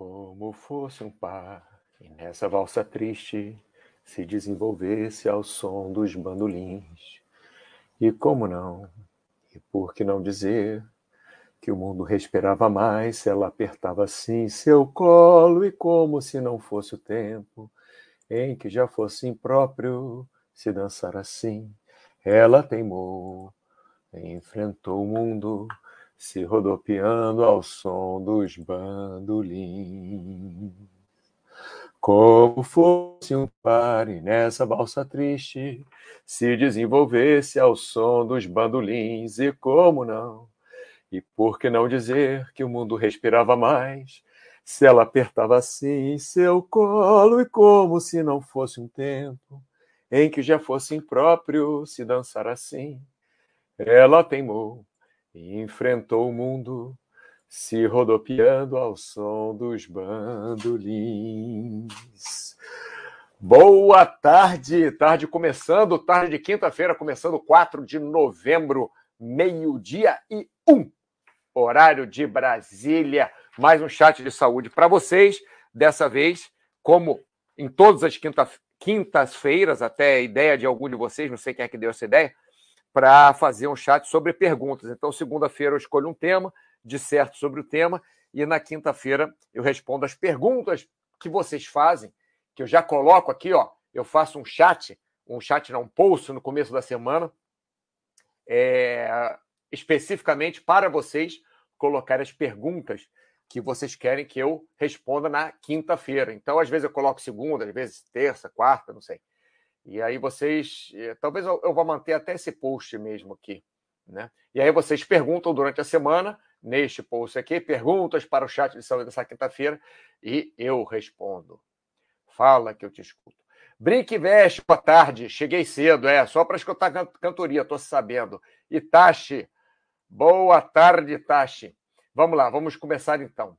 Como fosse um par, e nessa valsa triste se desenvolvesse ao som dos bandolins. E como não, e por que não dizer que o mundo respirava mais se ela apertava assim seu colo e como se não fosse o tempo em que já fosse impróprio se dançar assim. Ela teimou, enfrentou o mundo se rodopiando ao som dos bandolins. Como fosse um pare nessa balsa triste, se desenvolvesse ao som dos bandolins, e como não? E por que não dizer que o mundo respirava mais, se ela apertava assim seu colo, e como se não fosse um tempo em que já fosse impróprio se dançar assim? Ela teimou e enfrentou o mundo, se rodopiando ao som dos bandolins. Boa tarde, tarde começando, tarde de quinta-feira, começando 4 de novembro, meio-dia e um, horário de Brasília. Mais um chat de saúde para vocês. Dessa vez, como em todas as quintas-feiras, até a ideia de algum de vocês, não sei quem é que deu essa ideia, para fazer um chat sobre perguntas. Então, segunda-feira eu escolho um tema, disserto sobre o tema, e na quinta-feira eu respondo as perguntas que vocês fazem, que eu já coloco aqui, ó. Eu faço um chat, um chat não, um post no começo da semana, é, especificamente para vocês colocar as perguntas que vocês querem que eu responda na quinta-feira. Então, às vezes eu coloco segunda, às vezes terça, quarta, não sei. E aí vocês, eh, talvez eu, eu vá manter até esse post mesmo aqui, né? E aí vocês perguntam durante a semana, neste post aqui, perguntas para o chat de saúde dessa quinta-feira e eu respondo. Fala que eu te escuto. Brinque veste, boa tarde. Cheguei cedo, é, só para escutar a cantoria, estou sabendo. Itachi, boa tarde, Itachi. Vamos lá, vamos começar então.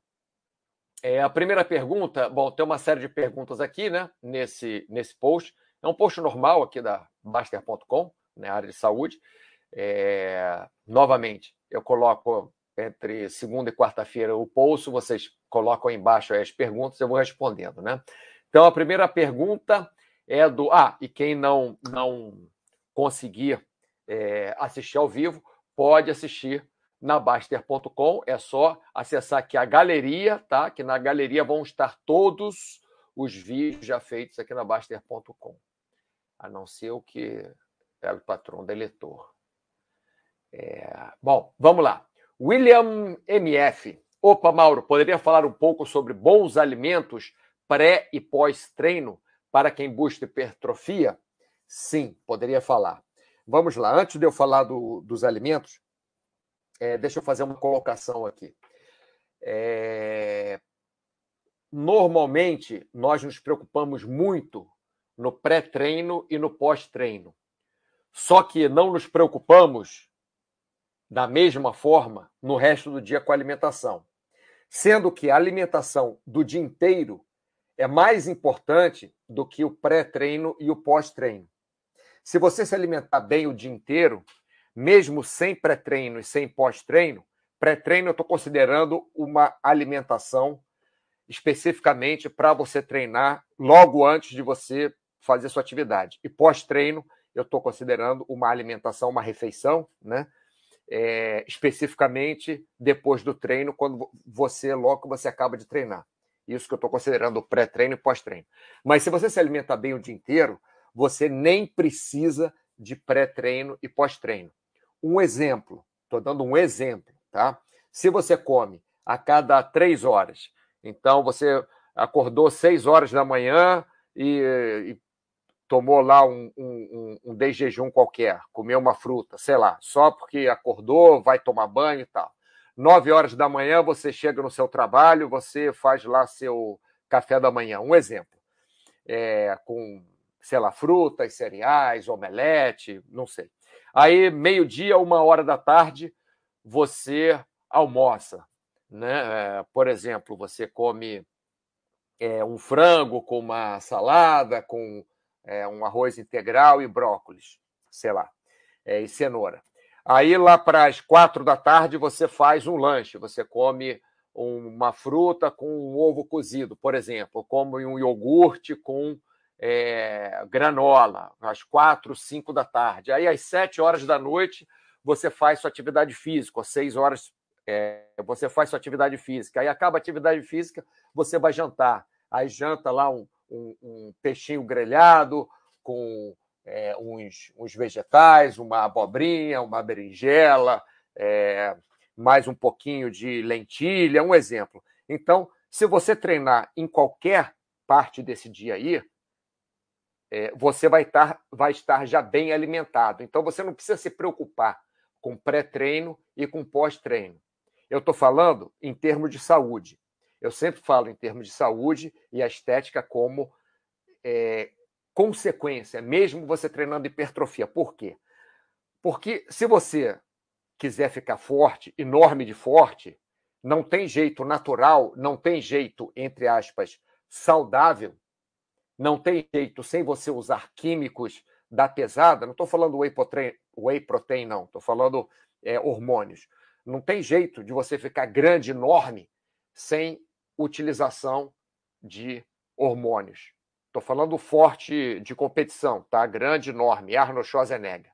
É, a primeira pergunta, bom, tem uma série de perguntas aqui, né, nesse, nesse post. É um post normal aqui da Baster.com, né, área de saúde. É, novamente, eu coloco entre segunda e quarta-feira o post, vocês colocam aí embaixo as perguntas, eu vou respondendo, né? Então, a primeira pergunta é do. Ah, e quem não, não conseguir é, assistir ao vivo, pode assistir na Baster.com. É só acessar aqui a galeria, tá? Que na galeria vão estar todos os vídeos já feitos aqui na Baster.com a não ser o que é o patrão deletor. É... Bom, vamos lá. William MF. Opa, Mauro, poderia falar um pouco sobre bons alimentos pré e pós-treino para quem busca hipertrofia? Sim, poderia falar. Vamos lá. Antes de eu falar do, dos alimentos, é, deixa eu fazer uma colocação aqui. É... Normalmente, nós nos preocupamos muito no pré-treino e no pós-treino. Só que não nos preocupamos da mesma forma no resto do dia com a alimentação. Sendo que a alimentação do dia inteiro é mais importante do que o pré-treino e o pós-treino. Se você se alimentar bem o dia inteiro, mesmo sem pré-treino e sem pós-treino, pré-treino eu estou considerando uma alimentação especificamente para você treinar logo antes de você fazer sua atividade. E pós-treino, eu estou considerando uma alimentação, uma refeição, né? É, especificamente depois do treino, quando você, logo que você acaba de treinar. Isso que eu estou considerando pré-treino e pós-treino. Mas se você se alimenta bem o dia inteiro, você nem precisa de pré-treino e pós-treino. Um exemplo, estou dando um exemplo, tá? Se você come a cada três horas, então você acordou seis horas da manhã e, e tomou lá um, um, um de jejum qualquer, comeu uma fruta, sei lá, só porque acordou, vai tomar banho e tal. Nove horas da manhã você chega no seu trabalho, você faz lá seu café da manhã, um exemplo, é, com, sei lá, frutas, cereais, omelete, não sei. Aí, meio-dia, uma hora da tarde, você almoça. Né? É, por exemplo, você come é, um frango com uma salada, com é, um arroz integral e brócolis, sei lá, é, e cenoura. Aí lá para as quatro da tarde você faz um lanche, você come uma fruta com um ovo cozido, por exemplo, como um iogurte com é, granola, às quatro, cinco da tarde. Aí, às sete horas da noite, você faz sua atividade física, às seis horas é, você faz sua atividade física. Aí acaba a atividade física, você vai jantar. Aí janta lá um, um, um peixinho grelhado com é, uns, uns, vegetais, uma abobrinha, uma berinjela, é, mais um pouquinho de lentilha, um exemplo. Então, se você treinar em qualquer parte desse dia aí, é, você vai estar, vai estar já bem alimentado. Então, você não precisa se preocupar com pré-treino e com pós-treino. Eu estou falando em termos de saúde. Eu sempre falo em termos de saúde e a estética como é, consequência, mesmo você treinando hipertrofia. Por quê? Porque se você quiser ficar forte, enorme de forte, não tem jeito natural, não tem jeito, entre aspas, saudável, não tem jeito sem você usar químicos da pesada. Não estou falando whey protein, whey protein não, estou falando é, hormônios. Não tem jeito de você ficar grande, enorme, sem utilização de hormônios. Estou falando forte de competição, tá? Grande, enorme, Arnold Schwarzenegger.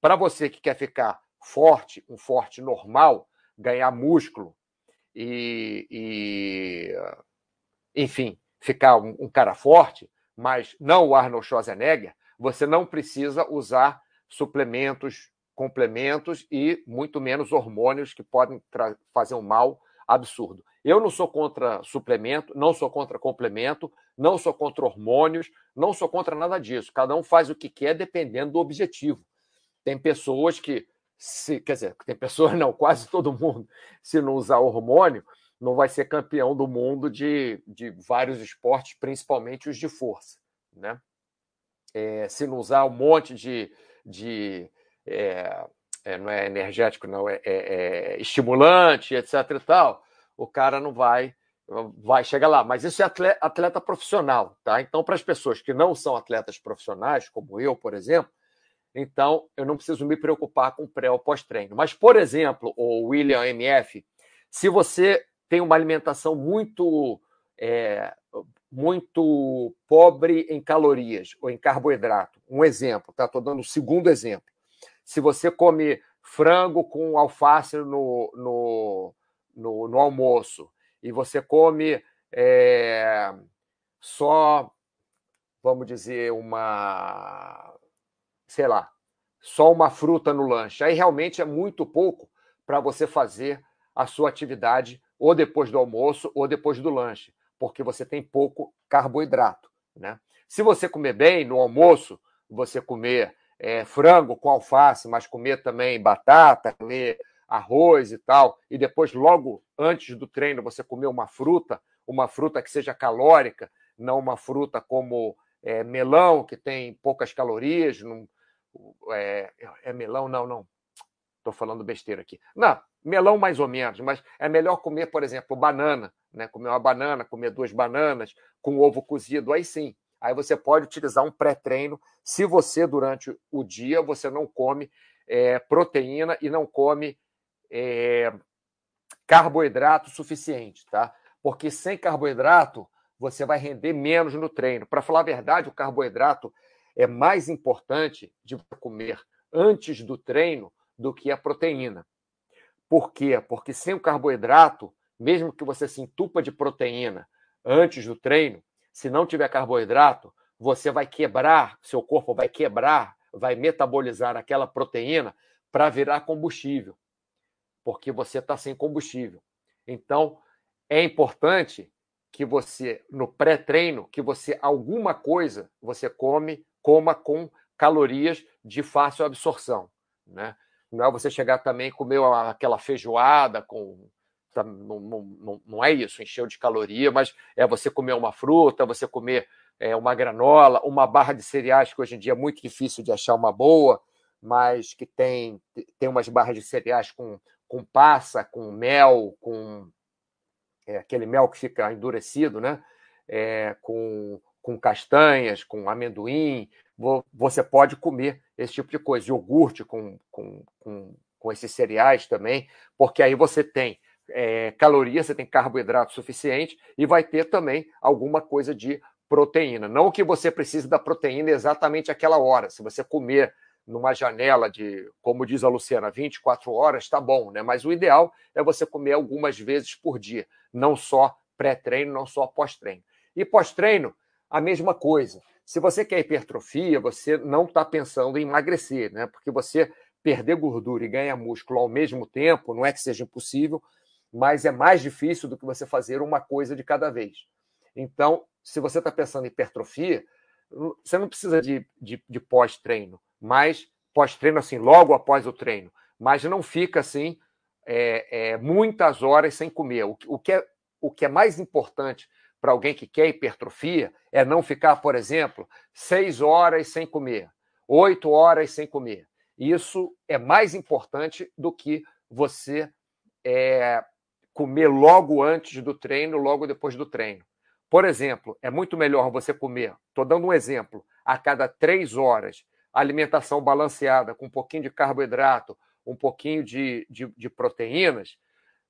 Para você que quer ficar forte, um forte normal, ganhar músculo e, e enfim, ficar um, um, cara forte, mas não o Arnold Schwarzenegger, você não precisa usar suplementos, complementos e muito menos hormônios que podem fazer um mal absurdo. Eu não sou contra suplemento, não sou contra complemento, não sou contra hormônios, não sou contra nada disso. Cada um faz o que quer dependendo do objetivo. Tem pessoas que, se, quer dizer, tem pessoas não, quase todo mundo, se não usar hormônio, não vai ser campeão do mundo de, de vários esportes, principalmente os de força. Né? É, se não usar um monte de. de é, é, não é energético, não, é, é, é estimulante, etc. e tal, o cara não vai vai chegar lá. Mas isso é atleta, atleta profissional, tá? Então, para as pessoas que não são atletas profissionais, como eu, por exemplo, então eu não preciso me preocupar com pré ou pós-treino. Mas, por exemplo, o William MF, se você tem uma alimentação muito é, muito pobre em calorias ou em carboidrato, um exemplo, tá? Estou dando o segundo exemplo. Se você come frango com alface no, no, no, no almoço e você come é, só, vamos dizer, uma, sei lá, só uma fruta no lanche. Aí realmente é muito pouco para você fazer a sua atividade ou depois do almoço ou depois do lanche, porque você tem pouco carboidrato. Né? Se você comer bem no almoço, você comer é, frango com alface, mas comer também batata, comer arroz e tal, e depois, logo antes do treino, você comer uma fruta, uma fruta que seja calórica, não uma fruta como é, melão, que tem poucas calorias. Não, é, é melão? Não, não. Estou falando besteira aqui. Não, melão mais ou menos, mas é melhor comer, por exemplo, banana, né? Comer uma banana, comer duas bananas com ovo cozido, aí sim. Aí você pode utilizar um pré-treino se você, durante o dia, você não come é, proteína e não come é, carboidrato suficiente, tá? Porque sem carboidrato você vai render menos no treino. Para falar a verdade, o carboidrato é mais importante de comer antes do treino do que a proteína. Por quê? Porque sem o carboidrato, mesmo que você se entupa de proteína antes do treino, se não tiver carboidrato, você vai quebrar, seu corpo vai quebrar, vai metabolizar aquela proteína para virar combustível porque você está sem combustível. Então, é importante que você, no pré-treino, que você, alguma coisa, você come, coma com calorias de fácil absorção. Né? Não é você chegar também e comer aquela feijoada com. Tá, não, não, não é isso, encheu de caloria, mas é você comer uma fruta, você comer é, uma granola, uma barra de cereais, que hoje em dia é muito difícil de achar uma boa, mas que tem, tem umas barras de cereais com com passa, com mel, com é, aquele mel que fica endurecido, né? É, com, com castanhas, com amendoim. Você pode comer esse tipo de coisa, iogurte com, com, com, com esses cereais também, porque aí você tem é, calorias, você tem carboidrato suficiente e vai ter também alguma coisa de proteína. Não que você precise da proteína exatamente aquela hora. Se você comer numa janela de, como diz a Luciana, 24 horas, está bom, né? Mas o ideal é você comer algumas vezes por dia, não só pré-treino, não só pós-treino. E pós-treino, a mesma coisa. Se você quer hipertrofia, você não está pensando em emagrecer, né? Porque você perder gordura e ganhar músculo ao mesmo tempo, não é que seja impossível, mas é mais difícil do que você fazer uma coisa de cada vez. Então, se você está pensando em hipertrofia, você não precisa de, de, de pós-treino, mas pós-treino, assim, logo após o treino, mas não fica assim é, é, muitas horas sem comer. O, o, que é, o que é mais importante para alguém que quer hipertrofia é não ficar, por exemplo, seis horas sem comer, oito horas sem comer. Isso é mais importante do que você é, comer logo antes do treino, logo depois do treino. Por exemplo, é muito melhor você comer, estou dando um exemplo, a cada três horas, alimentação balanceada, com um pouquinho de carboidrato, um pouquinho de, de, de proteínas,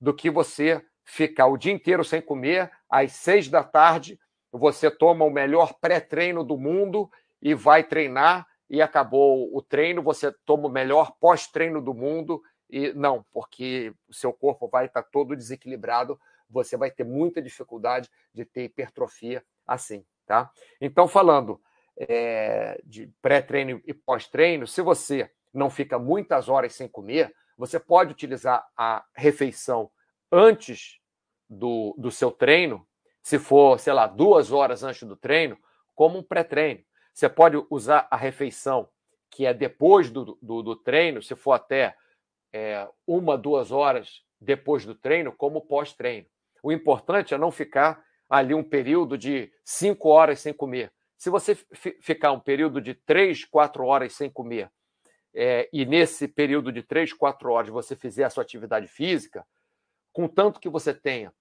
do que você ficar o dia inteiro sem comer, às seis da tarde, você toma o melhor pré-treino do mundo e vai treinar, e acabou o treino, você toma o melhor pós-treino do mundo, e não, porque o seu corpo vai estar todo desequilibrado, você vai ter muita dificuldade de ter hipertrofia assim, tá? Então, falando é, de pré-treino e pós-treino, se você não fica muitas horas sem comer, você pode utilizar a refeição antes do, do seu treino, se for, sei lá, duas horas antes do treino, como um pré-treino. Você pode usar a refeição que é depois do, do, do treino, se for até é, uma, duas horas depois do treino, como pós-treino. O importante é não ficar ali um período de cinco horas sem comer. Se você ficar um período de três, quatro horas sem comer, é, e nesse período de três, quatro horas você fizer a sua atividade física, contanto que você tenha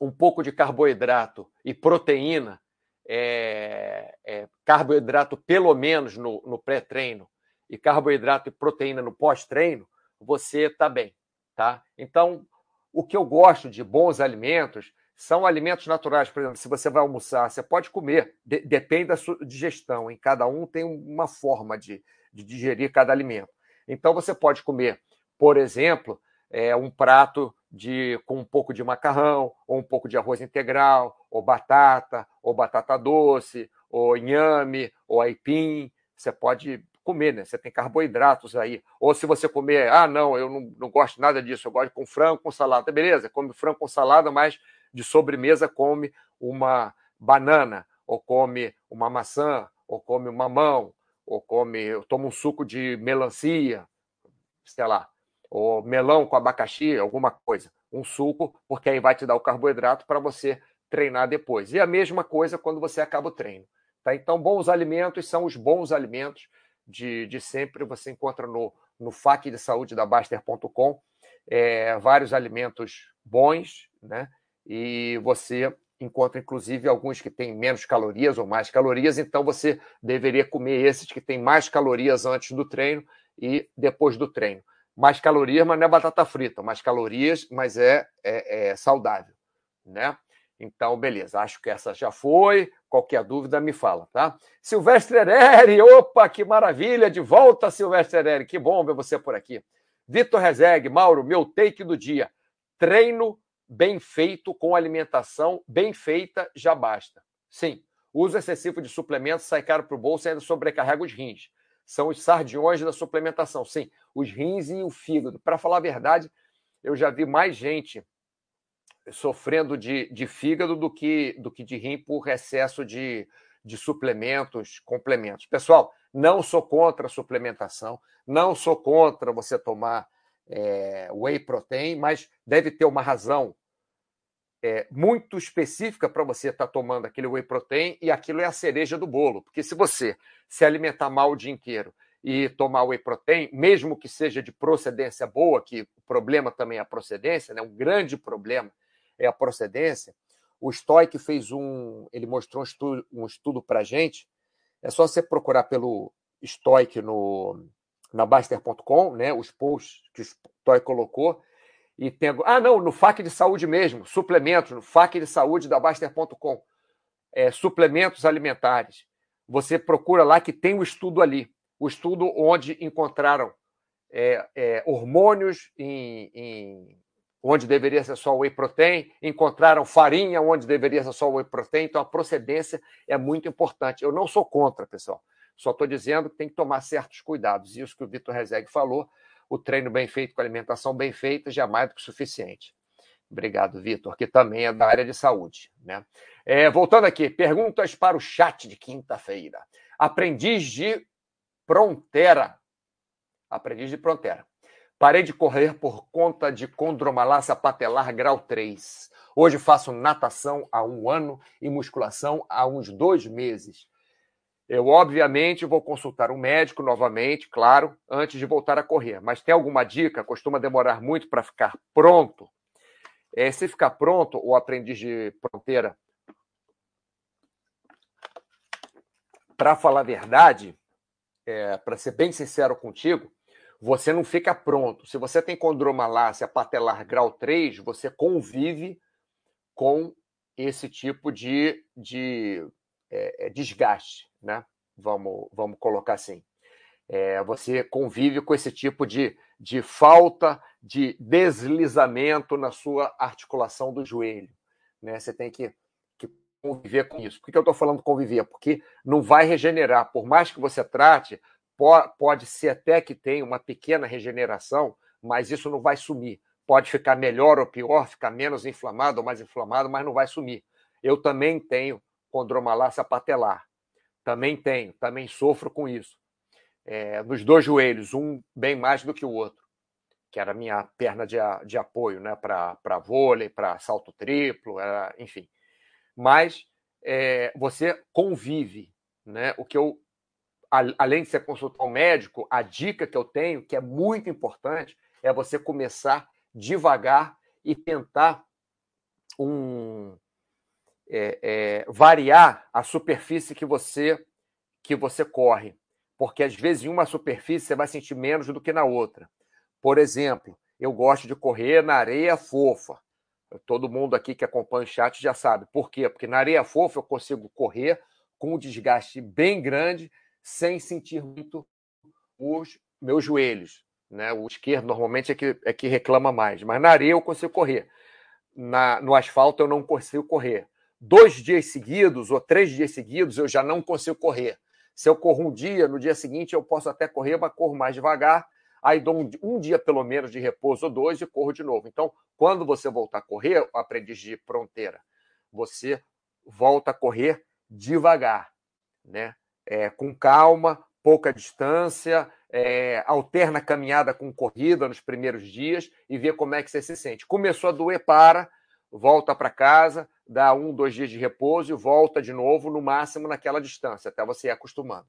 um pouco de carboidrato e proteína, é, é, carboidrato pelo menos no, no pré-treino e carboidrato e proteína no pós-treino, você está bem, tá? Então, o que eu gosto de bons alimentos são alimentos naturais. Por exemplo, se você vai almoçar, você pode comer, de, depende da sua digestão. Em cada um tem uma forma de, de digerir cada alimento. Então, você pode comer, por exemplo, é, um prato de com um pouco de macarrão, ou um pouco de arroz integral, ou batata, ou batata doce, ou inhame, ou aipim. Você pode comer, né? Você tem carboidratos aí. Ou se você comer, ah, não, eu não, não gosto nada disso, eu gosto com frango com salada. Beleza, come frango com salada, mas de sobremesa come uma banana, ou come uma maçã, ou come um mamão, ou come, toma um suco de melancia, sei lá ou melão com abacaxi, alguma coisa, um suco, porque aí vai te dar o carboidrato para você treinar depois. E a mesma coisa quando você acaba o treino. Tá? Então, bons alimentos são os bons alimentos de, de sempre. Você encontra no, no FAQ de saúde da Baster.com é, vários alimentos bons, né? E você encontra, inclusive, alguns que têm menos calorias ou mais calorias, então você deveria comer esses que têm mais calorias antes do treino e depois do treino mais calorias, mas não é batata frita, mais calorias, mas é, é, é saudável, né? Então, beleza, acho que essa já foi. Qualquer dúvida, me fala, tá? Silvestre Ereri, opa, que maravilha! De volta, Silvestre Ereri, que bom ver você por aqui. Vitor Rezegue, Mauro, meu take do dia. Treino bem feito com alimentação bem feita já basta. Sim, uso excessivo de suplementos sai caro para o bolso e ainda sobrecarrega os rins são os sardiões da suplementação. Sim, os rins e o fígado. Para falar a verdade, eu já vi mais gente sofrendo de, de fígado do que, do que de rim por excesso de, de suplementos, complementos. Pessoal, não sou contra a suplementação, não sou contra você tomar é, whey protein, mas deve ter uma razão é, muito específica para você estar tá tomando aquele whey protein e aquilo é a cereja do bolo. Porque se você se alimentar mal o dia inteiro e tomar whey protein, mesmo que seja de procedência boa, que o problema também é a procedência, né? um grande problema é a procedência, o Stoic fez um. Ele mostrou um estudo, um estudo para gente. É só você procurar pelo Stoic no, na Baster.com, né? os posts que o Stoic colocou. E tem... Ah, não, no FAQ de saúde mesmo, suplementos, no FAQ de saúde da Baster.com. É, suplementos alimentares. Você procura lá que tem o um estudo ali. O estudo onde encontraram é, é, hormônios em, em, onde deveria ser só whey protein, encontraram farinha onde deveria ser só whey protein, então a procedência é muito importante. Eu não sou contra, pessoal. Só estou dizendo que tem que tomar certos cuidados. Isso que o Vitor Rezegue falou, o treino bem feito com a alimentação bem feita já é mais do que suficiente. Obrigado, Vitor, que também é da área de saúde. Né? É, voltando aqui, perguntas para o chat de quinta-feira. Aprendiz de Prontera. Aprendiz de Prontera. Parei de correr por conta de condromalácia patelar grau 3. Hoje faço natação há um ano e musculação há uns dois meses. Eu, obviamente, vou consultar um médico novamente, claro, antes de voltar a correr. Mas tem alguma dica? Costuma demorar muito para ficar pronto? É, se ficar pronto, o aprendiz de pronteira, para falar a verdade, é, para ser bem sincero contigo, você não fica pronto. Se você tem condromalácia patelar grau 3, você convive com esse tipo de, de é, é, desgaste, né? Vamos, vamos colocar assim. É, você convive com esse tipo de, de falta de deslizamento na sua articulação do joelho. Né? Você tem que, que conviver com isso. Por que eu estou falando conviver? Porque não vai regenerar. Por mais que você trate, pode ser até que tenha uma pequena regeneração, mas isso não vai sumir. Pode ficar melhor ou pior, ficar menos inflamado ou mais inflamado, mas não vai sumir. Eu também tenho condromalácia patelar. Também tenho, também sofro com isso. É, nos dois joelhos, um bem mais do que o outro, que era a minha perna de, de apoio, né, para vôlei, para salto triplo, era, enfim. Mas é, você convive, né? O que eu, além de você consultar um médico, a dica que eu tenho, que é muito importante, é você começar devagar e tentar um, é, é, variar a superfície que você que você corre, porque às vezes em uma superfície você vai sentir menos do que na outra. Por exemplo, eu gosto de correr na areia fofa. Todo mundo aqui que acompanha o chat já sabe. Por quê? Porque na areia fofa eu consigo correr com um desgaste bem grande sem sentir muito os meus joelhos. Né? O esquerdo normalmente é que, é que reclama mais, mas na areia eu consigo correr. Na, no asfalto eu não consigo correr dois dias seguidos ou três dias seguidos, eu já não consigo correr. Se eu corro um dia, no dia seguinte eu posso até correr, mas corro mais devagar. Aí dou um, um dia pelo menos de repouso ou dois e corro de novo. Então, quando você voltar a correr, aprendiz de fronteira, você volta a correr devagar, né? É, com calma, pouca distância, é, alterna caminhada com corrida nos primeiros dias e vê como é que você se sente. Começou a doer, para, volta para casa, dá um, dois dias de repouso e volta de novo, no máximo naquela distância, até você ir acostumando.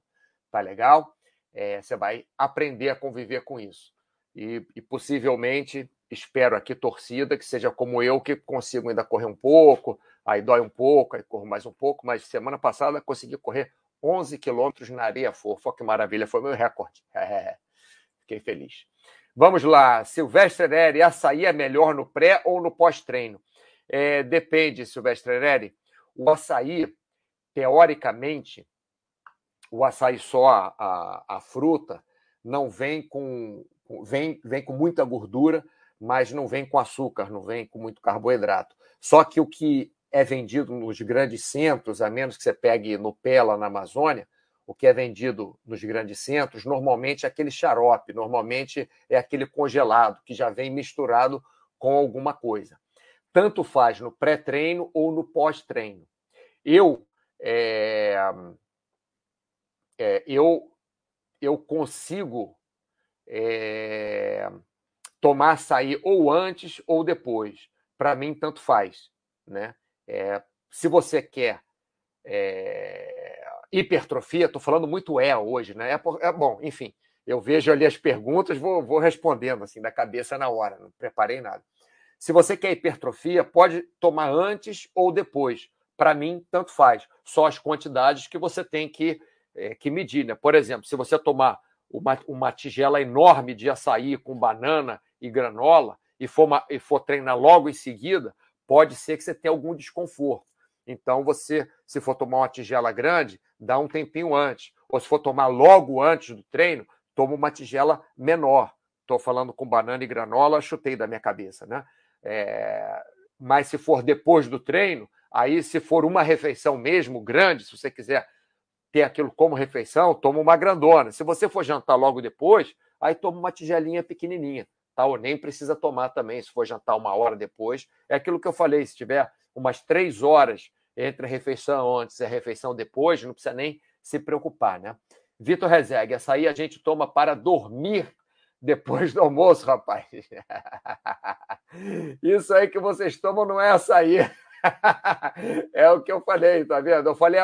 Tá legal? É, você vai aprender a conviver com isso. E, e, possivelmente, espero aqui, torcida, que seja como eu, que consigo ainda correr um pouco, aí dói um pouco, aí corro mais um pouco, mas semana passada consegui correr 11 quilômetros na areia fofa. Que maravilha, foi meu recorde. Fiquei feliz. Vamos lá, Silvestre Neri, açaí é melhor no pré ou no pós-treino? É, depende, Silvestre Neri. O açaí, teoricamente, o açaí só, a, a, a fruta, não vem com, vem, vem com muita gordura, mas não vem com açúcar, não vem com muito carboidrato. Só que o que é vendido nos grandes centros, a menos que você pegue no pé lá na Amazônia, o que é vendido nos grandes centros, normalmente é aquele xarope, normalmente é aquele congelado, que já vem misturado com alguma coisa tanto faz no pré-treino ou no pós-treino. Eu, é, é, eu, eu consigo é, tomar açaí ou antes ou depois. Para mim, tanto faz. Né? É, se você quer é, hipertrofia, estou falando muito é hoje, né? É, é, bom, enfim, eu vejo ali as perguntas, vou, vou respondendo assim da cabeça na hora, não preparei nada. Se você quer hipertrofia, pode tomar antes ou depois. Para mim, tanto faz. Só as quantidades que você tem que, é, que medir. Né? Por exemplo, se você tomar uma, uma tigela enorme de açaí com banana e granola, e for, uma, e for treinar logo em seguida, pode ser que você tenha algum desconforto. Então, você, se for tomar uma tigela grande, dá um tempinho antes. Ou se for tomar logo antes do treino, toma uma tigela menor. Estou falando com banana e granola, chutei da minha cabeça, né? É... Mas se for depois do treino, aí se for uma refeição mesmo grande, se você quiser ter aquilo como refeição, toma uma grandona. Se você for jantar logo depois, aí toma uma tigelinha pequenininha, tá? Ou nem precisa tomar também, se for jantar uma hora depois. É aquilo que eu falei, se tiver umas três horas entre a refeição antes e a refeição depois, não precisa nem se preocupar, né? Vitor Rezegue, essa aí a gente toma para dormir depois do almoço, rapaz. Isso aí que vocês tomam não é açaí. é o que eu falei, tá vendo? Eu falei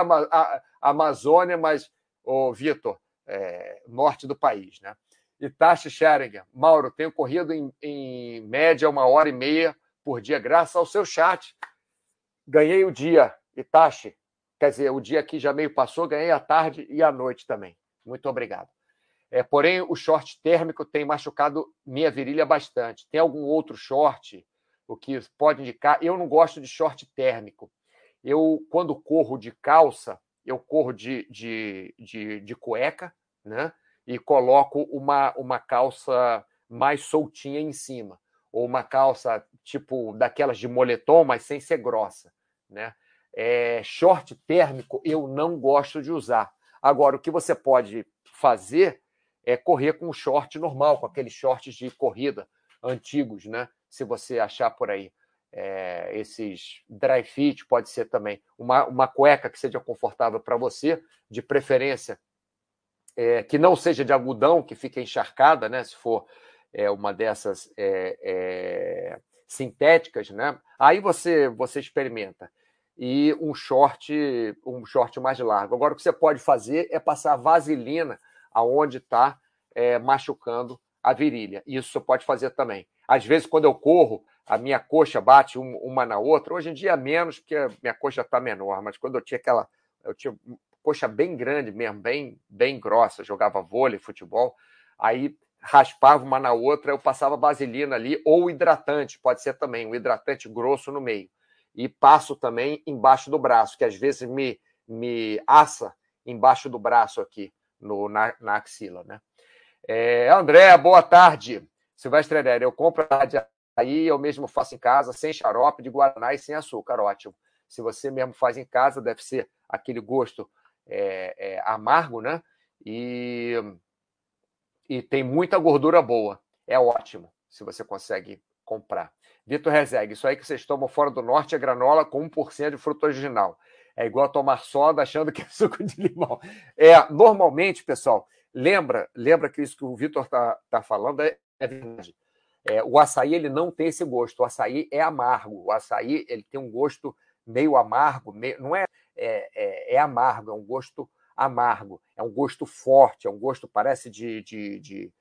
Amazônia, mas, o Vitor, é, norte do país, né? Itachi Scheringer, Mauro, tenho corrido em, em média uma hora e meia por dia, graças ao seu chat. Ganhei o dia, Itachi. Quer dizer, o dia aqui já meio passou, ganhei a tarde e a noite também. Muito obrigado. É, porém, o short térmico tem machucado minha virilha bastante. Tem algum outro short o que pode indicar? Eu não gosto de short térmico. Eu, quando corro de calça, eu corro de, de, de, de cueca, né? E coloco uma, uma calça mais soltinha em cima. Ou uma calça tipo daquelas de moletom, mas sem ser grossa, né? É, short térmico eu não gosto de usar. Agora, o que você pode fazer é correr com um short normal, com aqueles shorts de corrida antigos, né? Se você achar por aí. É, esses dry fit pode ser também uma, uma cueca que seja confortável para você, de preferência é, que não seja de algodão, que fique encharcada, né? Se for é, uma dessas é, é, sintéticas, né? Aí você você experimenta e um short um short mais largo. Agora o que você pode fazer é passar vaselina aonde está é, machucando a virilha. Isso você pode fazer também. Às vezes, quando eu corro, a minha coxa bate uma na outra. Hoje em dia, menos, porque minha coxa está menor, mas quando eu tinha aquela. Eu tinha coxa bem grande mesmo, bem, bem grossa, jogava vôlei, futebol, aí raspava uma na outra, eu passava vaselina ali, ou hidratante, pode ser também, um hidratante grosso no meio. E passo também embaixo do braço, que às vezes me, me assa embaixo do braço aqui, no, na, na axila, né? É, André, boa tarde. Silvestre Herrera, eu compro a aí, eu mesmo faço em casa, sem xarope de guaraná e sem açúcar, ótimo. Se você mesmo faz em casa, deve ser aquele gosto é, é, amargo, né? E, e tem muita gordura boa. É ótimo se você consegue comprar. Vitor Rezegue, isso aí que vocês tomam fora do norte é granola com 1% de fruta original. É igual a tomar soda achando que é suco de limão. É, normalmente, pessoal, lembra, lembra que isso que o Vitor está tá falando é, é verdade. É, o açaí ele não tem esse gosto. O açaí é amargo. O açaí ele tem um gosto meio amargo, meio, não é, é, é, é, amargo, é um gosto amargo, é um gosto forte, é um gosto parece de, de, de,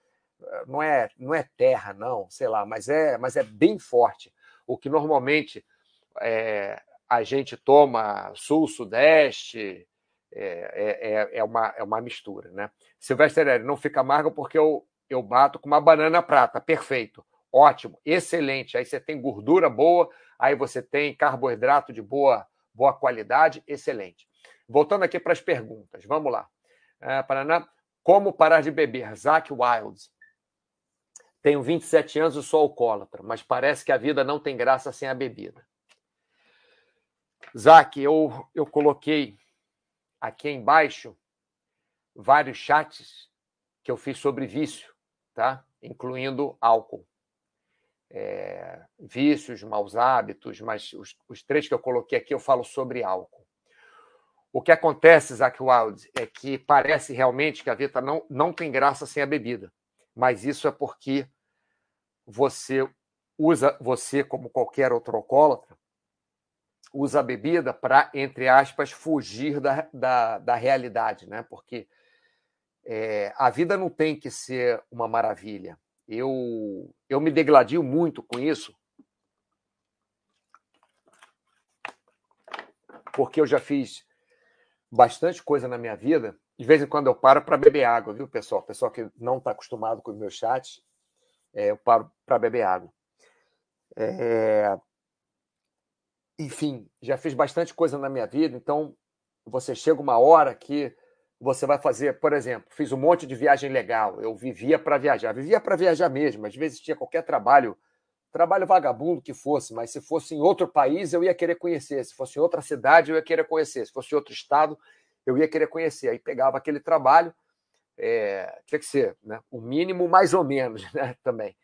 não é não é terra não, sei lá, mas é mas é bem forte. O que normalmente é, a gente toma sul, sudeste, é, é, é, uma, é uma mistura, né? Silvestre não fica amargo porque eu, eu bato com uma banana prata, perfeito. Ótimo, excelente. Aí você tem gordura boa, aí você tem carboidrato de boa, boa qualidade, excelente. Voltando aqui para as perguntas, vamos lá. É, Paraná, como parar de beber? Zach Wilds. Tenho 27 anos e sou alcoólatra, mas parece que a vida não tem graça sem a bebida. Zach, eu, eu coloquei aqui embaixo vários chats que eu fiz sobre vício, tá? incluindo álcool é, vícios, maus hábitos, mas os, os, três que eu coloquei aqui eu falo sobre álcool. O que acontece, Zach Wild, é que parece realmente que a vida não, não tem graça sem a bebida. Mas isso é porque você usa, você, como qualquer outro alcoólatra, usa a bebida para, entre aspas, fugir da, da, da realidade, né? Porque é, a vida não tem que ser uma maravilha eu, eu me degladio muito com isso, porque eu já fiz bastante coisa na minha vida. De vez em quando eu paro para beber água, viu, pessoal? Pessoal que não está acostumado com os meus chats, é, eu paro para beber água. É... Enfim, já fiz bastante coisa na minha vida, então você chega uma hora que você vai fazer, por exemplo, fiz um monte de viagem legal, eu vivia para viajar, vivia para viajar mesmo, às vezes tinha qualquer trabalho, trabalho vagabundo que fosse, mas se fosse em outro país eu ia querer conhecer, se fosse em outra cidade eu ia querer conhecer, se fosse em outro estado eu ia querer conhecer. Aí pegava aquele trabalho, é, tinha que ser né, o mínimo mais ou menos né, também.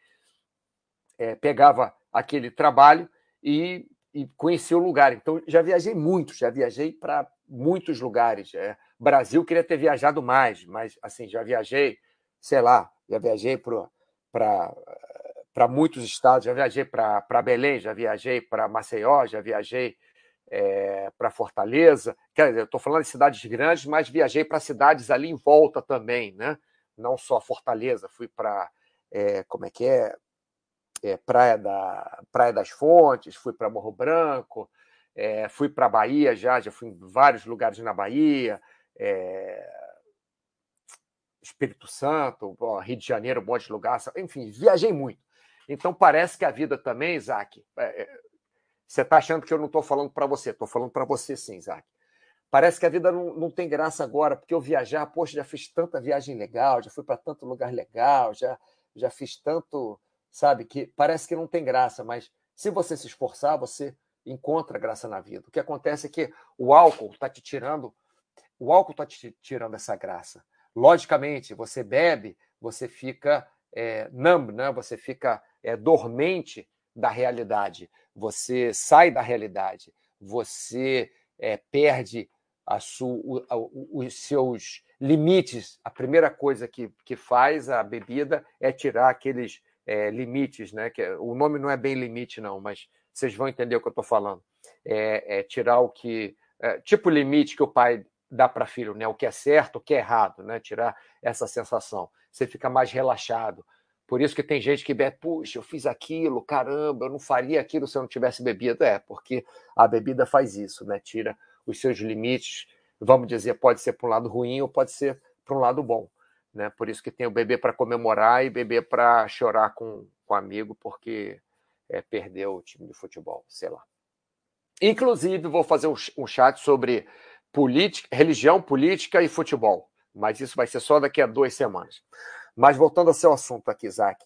É, pegava aquele trabalho e, e conhecia o lugar. Então já viajei muito, já viajei para muitos lugares. É, Brasil queria ter viajado mais, mas assim, já viajei, sei lá, já viajei para muitos estados, já viajei para Belém, já viajei para Maceió, já viajei é, para Fortaleza. Quer dizer, eu estou falando de cidades grandes, mas viajei para cidades ali em volta também, né? Não só Fortaleza, fui para é, como é que é? é? Praia, da, Praia das Fontes, fui para Morro Branco, é, fui para Bahia já, já fui em vários lugares na Bahia, é, Espírito Santo, Rio de Janeiro, um monte de lugar, enfim, viajei muito. Então parece que a vida também, Isaac, é, é você está achando que eu não estou falando para você, estou falando para você sim, Isaac. Parece que a vida não, não tem graça agora, porque eu viajar, poxa, já fiz tanta viagem legal, já fui para tanto lugar legal, já, já fiz tanto, sabe, que parece que não tem graça, mas se você se esforçar, você encontra graça na vida. O que acontece é que o álcool está te tirando o álcool está te tirando essa graça. Logicamente, você bebe, você fica é, numb, né? você fica é, dormente da realidade, você sai da realidade, você é, perde a sua, os seus limites. A primeira coisa que, que faz a bebida é tirar aqueles é, limites, né? Que, o nome não é bem limite, não, mas vocês vão entender o que eu estou falando. É, é, tirar o que. É, tipo o limite que o pai dá para filho, né? O que é certo, o que é errado, né? Tirar essa sensação. Você fica mais relaxado. Por isso que tem gente que bebe, puxa, eu fiz aquilo, caramba, eu não faria aquilo se eu não tivesse bebido. É, porque a bebida faz isso, né? Tira os seus limites. Vamos dizer, pode ser para um lado ruim ou pode ser para um lado bom. Né? Por isso que tem o bebê para comemorar e bebê para chorar com, com amigo, porque é, perdeu o time de futebol, sei lá. Inclusive, vou fazer um, um chat sobre política, religião, política e futebol. Mas isso vai ser só daqui a duas semanas. Mas voltando ao seu assunto aqui, Isaac,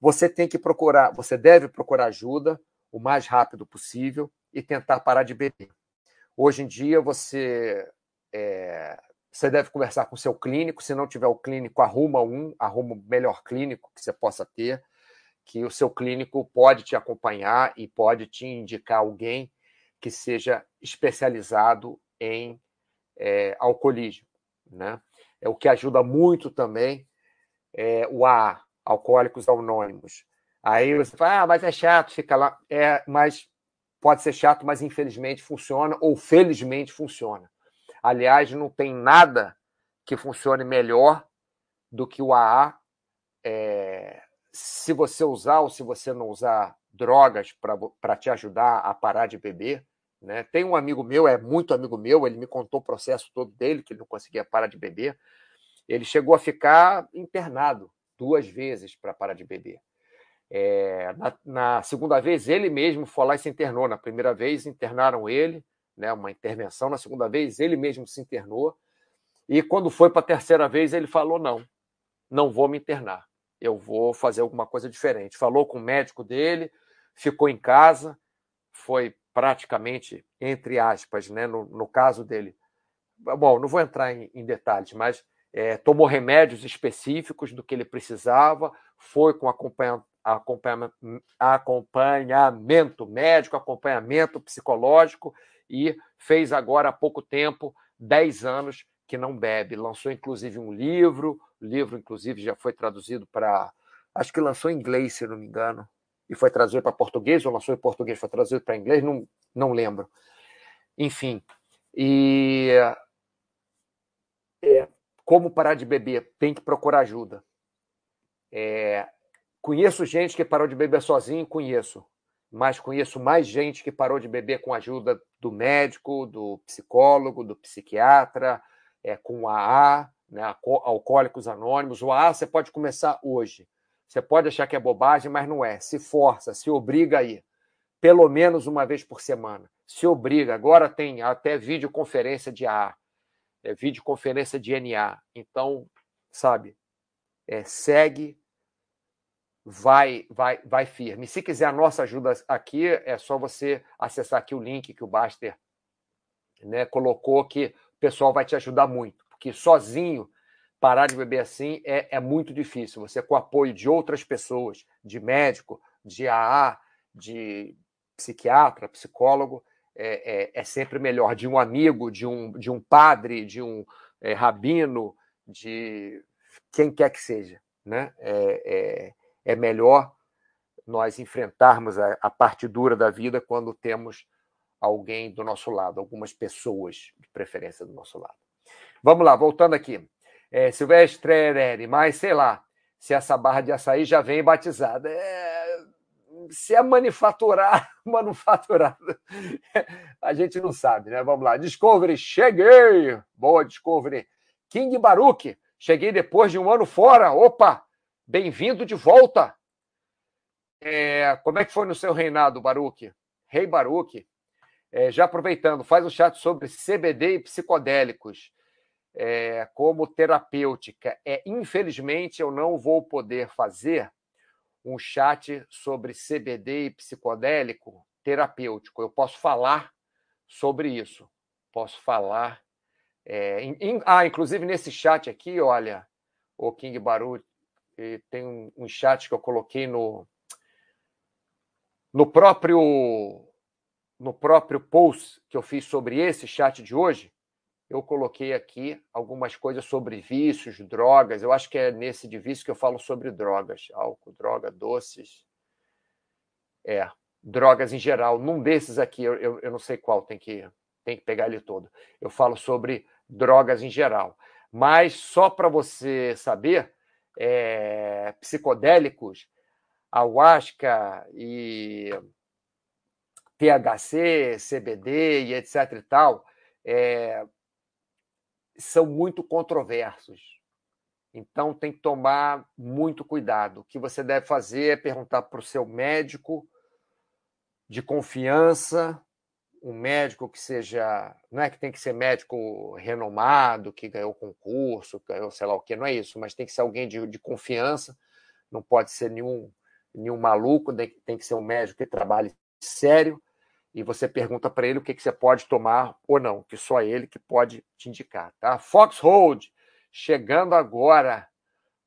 você tem que procurar, você deve procurar ajuda o mais rápido possível e tentar parar de beber. Hoje em dia, você, é, você deve conversar com seu clínico. Se não tiver o clínico, arruma um, arruma o melhor clínico que você possa ter, que o seu clínico pode te acompanhar e pode te indicar alguém que seja especializado em é, alcoolismo. Né? É o que ajuda muito também é, o AA, Alcoólicos Anônimos. Aí você fala, ah, mas é chato, fica lá. É, mas pode ser chato, mas infelizmente funciona, ou felizmente funciona. Aliás, não tem nada que funcione melhor do que o AA. É, se você usar ou se você não usar drogas para te ajudar a parar de beber, né? Tem um amigo meu, é muito amigo meu, ele me contou o processo todo dele, que ele não conseguia parar de beber. Ele chegou a ficar internado duas vezes para parar de beber. É, na, na, segunda vez, ele mesmo foi lá e se internou. Na primeira vez, internaram ele, né, uma intervenção. Na segunda vez, ele mesmo se internou. E quando foi para a terceira vez, ele falou: não, não vou me internar, eu vou fazer alguma coisa diferente. Falou com o médico dele, ficou em casa, foi praticamente, entre aspas, né, no, no caso dele. Bom, não vou entrar em, em detalhes, mas é, tomou remédios específicos do que ele precisava, foi com acompanha, acompanha, acompanhamento médico, acompanhamento psicológico e fez agora há pouco tempo, 10 anos, que não bebe. Lançou inclusive um livro, o livro, inclusive, já foi traduzido para. Acho que lançou em inglês, se não me engano e foi traduzido para português, ou lançou em português, foi traduzido para inglês, não, não lembro. Enfim, e é, como parar de beber? Tem que procurar ajuda. É, conheço gente que parou de beber sozinho, conheço, mas conheço mais gente que parou de beber com a ajuda do médico, do psicólogo, do psiquiatra, é, com a AA, né, Alcoólicos Anônimos. O AA você pode começar hoje. Você pode achar que é bobagem, mas não é. Se força, se obriga aí. Pelo menos uma vez por semana. Se obriga. Agora tem até videoconferência de AA, é, videoconferência de NA. Então, sabe, é, segue, vai, vai, vai firme. Se quiser a nossa ajuda aqui, é só você acessar aqui o link que o Baster né, colocou, que o pessoal vai te ajudar muito. Porque sozinho parar de beber assim é, é muito difícil. Você, com o apoio de outras pessoas, de médico, de AA, de psiquiatra, psicólogo, é, é, é, sempre melhor. De um amigo, de um, de um padre, de um é, rabino, de quem quer que seja. Né? É, é, é melhor nós enfrentarmos a, a parte dura da vida quando temos alguém do nosso lado, algumas pessoas de preferência do nosso lado. Vamos lá, voltando aqui é, Silvestre Ereri, mas sei lá, se essa barra de açaí já vem batizada. É, se é manufaturar, manufaturada, a gente não sabe, né? Vamos lá. Discovery, cheguei! Boa, Discovery. King Baruch, cheguei depois de um ano fora. Opa, bem-vindo de volta. É, como é que foi no seu reinado, Baruch? Rei Baruch. É, já aproveitando, faz um chat sobre CBD e psicodélicos é, como terapêutica. É, infelizmente, eu não vou poder fazer um chat sobre CBD e psicodélico terapêutico. Eu posso falar sobre isso. Posso falar. É, em, em, ah, inclusive nesse chat aqui, olha, o King Baru tem um, um chat que eu coloquei no no próprio no próprio post que eu fiz sobre esse chat de hoje, eu coloquei aqui algumas coisas sobre vícios, drogas. Eu acho que é nesse de vício que eu falo sobre drogas, álcool, droga, doces. É, drogas em geral. Num desses aqui, eu, eu, eu não sei qual, tem que, tem que pegar ele todo. Eu falo sobre drogas em geral. Mas só para você saber, é, psicodélicos, ayahuasca e THC, CBD e etc e tal, é, são muito controversos. Então tem que tomar muito cuidado. O que você deve fazer é perguntar para o seu médico de confiança, um médico que seja. Não é que tem que ser médico renomado, que ganhou concurso, ganhou sei lá o que, não é isso, mas tem que ser alguém de, de confiança, não pode ser nenhum, nenhum maluco, tem que ser um médico que trabalhe sério e você pergunta para ele o que, que você pode tomar ou não, que só ele que pode te indicar, tá? Foxhold, chegando agora.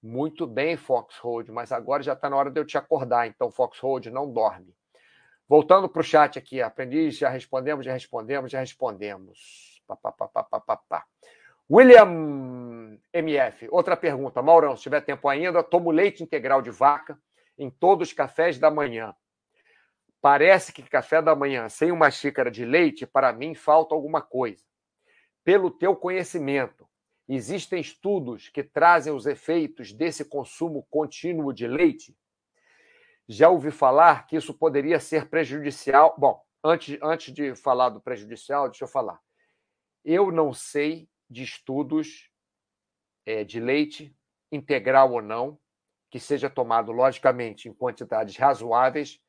Muito bem, Foxhold, mas agora já está na hora de eu te acordar, então, Foxhold, não dorme. Voltando para o chat aqui, aprendi, já respondemos, já respondemos, já respondemos. Pá, pá, pá, pá, pá, pá. William MF, outra pergunta. Maurão, se tiver tempo ainda, tomo leite integral de vaca em todos os cafés da manhã. Parece que café da manhã sem uma xícara de leite, para mim, falta alguma coisa. Pelo teu conhecimento, existem estudos que trazem os efeitos desse consumo contínuo de leite? Já ouvi falar que isso poderia ser prejudicial. Bom, antes, antes de falar do prejudicial, deixa eu falar. Eu não sei de estudos é, de leite, integral ou não, que seja tomado, logicamente, em quantidades razoáveis,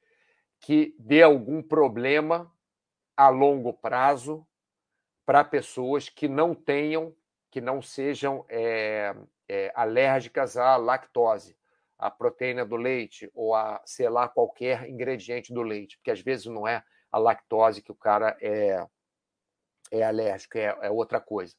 que dê algum problema a longo prazo para pessoas que não tenham, que não sejam é, é, alérgicas à lactose, à proteína do leite ou a, sei lá, qualquer ingrediente do leite, porque às vezes não é a lactose que o cara é, é alérgico, é, é outra coisa.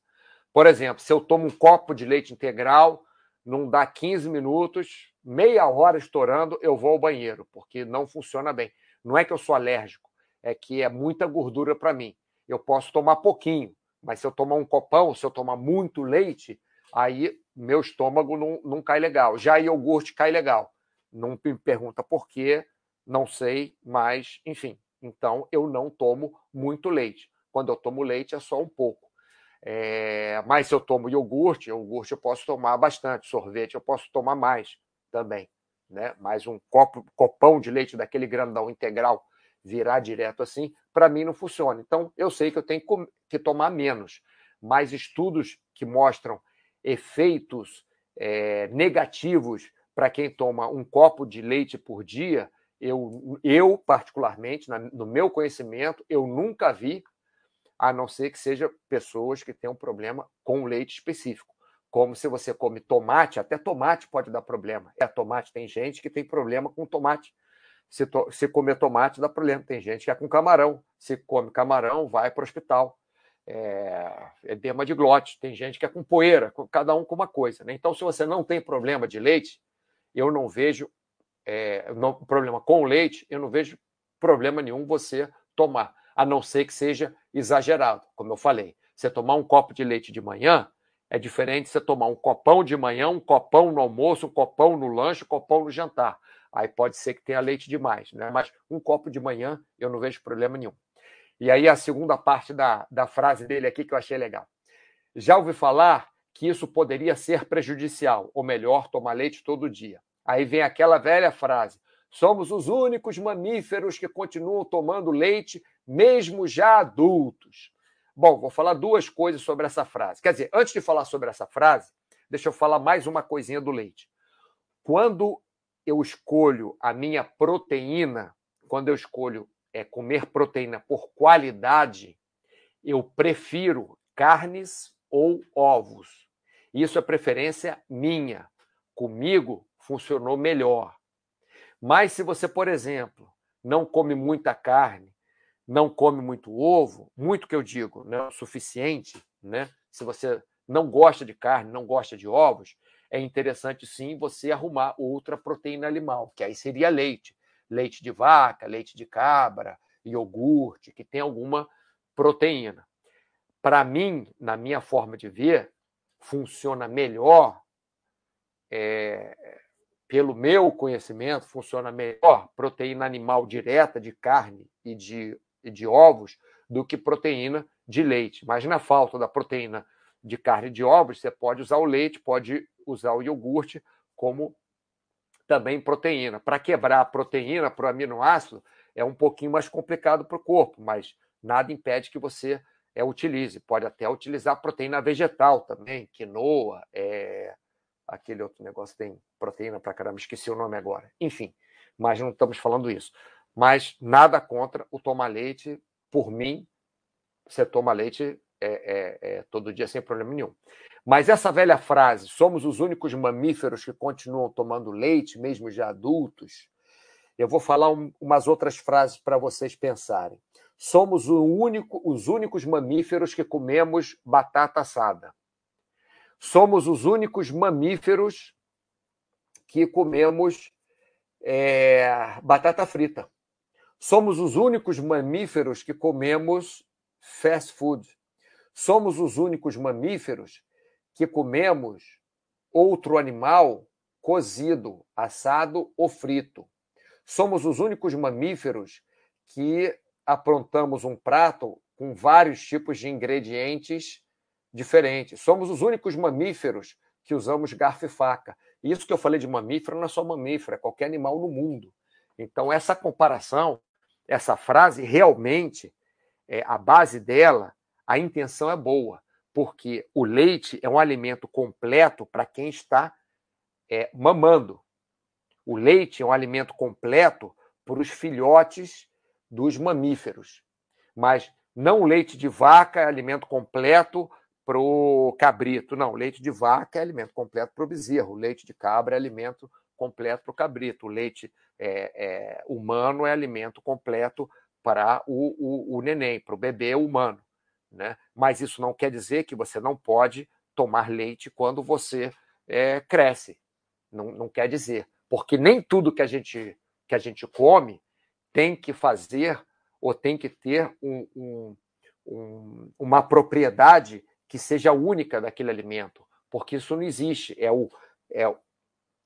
Por exemplo, se eu tomo um copo de leite integral, não dá 15 minutos, meia hora estourando, eu vou ao banheiro, porque não funciona bem. Não é que eu sou alérgico, é que é muita gordura para mim. Eu posso tomar pouquinho, mas se eu tomar um copão, se eu tomar muito leite, aí meu estômago não, não cai legal. Já iogurte cai legal. Não me pergunta por quê, não sei, mas enfim. Então eu não tomo muito leite. Quando eu tomo leite é só um pouco. É, mas se eu tomo iogurte, iogurte eu posso tomar bastante, sorvete eu posso tomar mais também né? mais um copo, copão de leite daquele grandão integral virar direto assim, para mim não funciona. Então, eu sei que eu tenho que tomar menos, mas estudos que mostram efeitos é, negativos para quem toma um copo de leite por dia, eu, eu particularmente, na, no meu conhecimento, eu nunca vi, a não ser que seja pessoas que tenham problema com leite específico. Como se você come tomate, até tomate pode dar problema. É tomate, tem gente que tem problema com tomate. Se, to, se comer tomate, dá problema. Tem gente que é com camarão. Se come camarão, vai para o hospital. É, edema de glote. Tem gente que é com poeira, cada um com uma coisa. Né? Então, se você não tem problema de leite, eu não vejo é, não, problema com leite, eu não vejo problema nenhum você tomar, a não ser que seja exagerado, como eu falei. Você tomar um copo de leite de manhã é diferente você tomar um copão de manhã, um copão no almoço, um copão no lanche, um copão no jantar. Aí pode ser que tenha leite demais, né? Mas um copo de manhã eu não vejo problema nenhum. E aí a segunda parte da, da frase dele aqui que eu achei legal. Já ouvi falar que isso poderia ser prejudicial, ou melhor, tomar leite todo dia. Aí vem aquela velha frase: somos os únicos mamíferos que continuam tomando leite, mesmo já adultos. Bom, vou falar duas coisas sobre essa frase. Quer dizer, antes de falar sobre essa frase, deixa eu falar mais uma coisinha do leite. Quando eu escolho a minha proteína, quando eu escolho é, comer proteína por qualidade, eu prefiro carnes ou ovos. Isso é preferência minha. Comigo, funcionou melhor. Mas se você, por exemplo, não come muita carne, não come muito ovo, muito que eu digo, não é o suficiente, né? Se você não gosta de carne, não gosta de ovos, é interessante sim você arrumar outra proteína animal, que aí seria leite, leite de vaca, leite de cabra, iogurte, que tem alguma proteína. Para mim, na minha forma de ver, funciona melhor é, pelo meu conhecimento, funciona melhor proteína animal direta de carne e de, e de ovos do que proteína de leite. Mas na falta da proteína de carne e de ovos, você pode usar o leite, pode usar o iogurte como também proteína. Para quebrar a proteína para o aminoácido é um pouquinho mais complicado para o corpo, mas nada impede que você é, utilize. Pode até utilizar proteína vegetal também, quinoa, é, aquele outro negócio tem proteína para caramba, esqueci o nome agora. Enfim, mas não estamos falando isso. Mas nada contra o tomar leite, por mim, você toma leite é, é, é, todo dia sem problema nenhum. Mas essa velha frase, somos os únicos mamíferos que continuam tomando leite, mesmo já adultos, eu vou falar um, umas outras frases para vocês pensarem. Somos único, os únicos mamíferos que comemos batata assada. Somos os únicos mamíferos que comemos é, batata frita. Somos os únicos mamíferos que comemos fast food. Somos os únicos mamíferos que comemos outro animal cozido, assado ou frito. Somos os únicos mamíferos que aprontamos um prato com vários tipos de ingredientes diferente. Somos os únicos mamíferos que usamos garfo e faca. Isso que eu falei de mamífero não é só mamífero, é qualquer animal no mundo. Então, essa comparação, essa frase, realmente, é, a base dela, a intenção é boa, porque o leite é um alimento completo para quem está é, mamando. O leite é um alimento completo para os filhotes dos mamíferos. Mas não o leite de vaca é alimento completo para o cabrito. Não, leite de vaca é alimento completo para o bezerro, leite de cabra é alimento completo para o cabrito, o leite é, é, humano é alimento completo para o, o, o neném, para o bebê humano. Né? Mas isso não quer dizer que você não pode tomar leite quando você é, cresce. Não, não quer dizer. Porque nem tudo que a gente, que a gente come tem que fazer ou tem que ter um, um, um, uma propriedade que seja única daquele alimento, porque isso não existe. É o, é,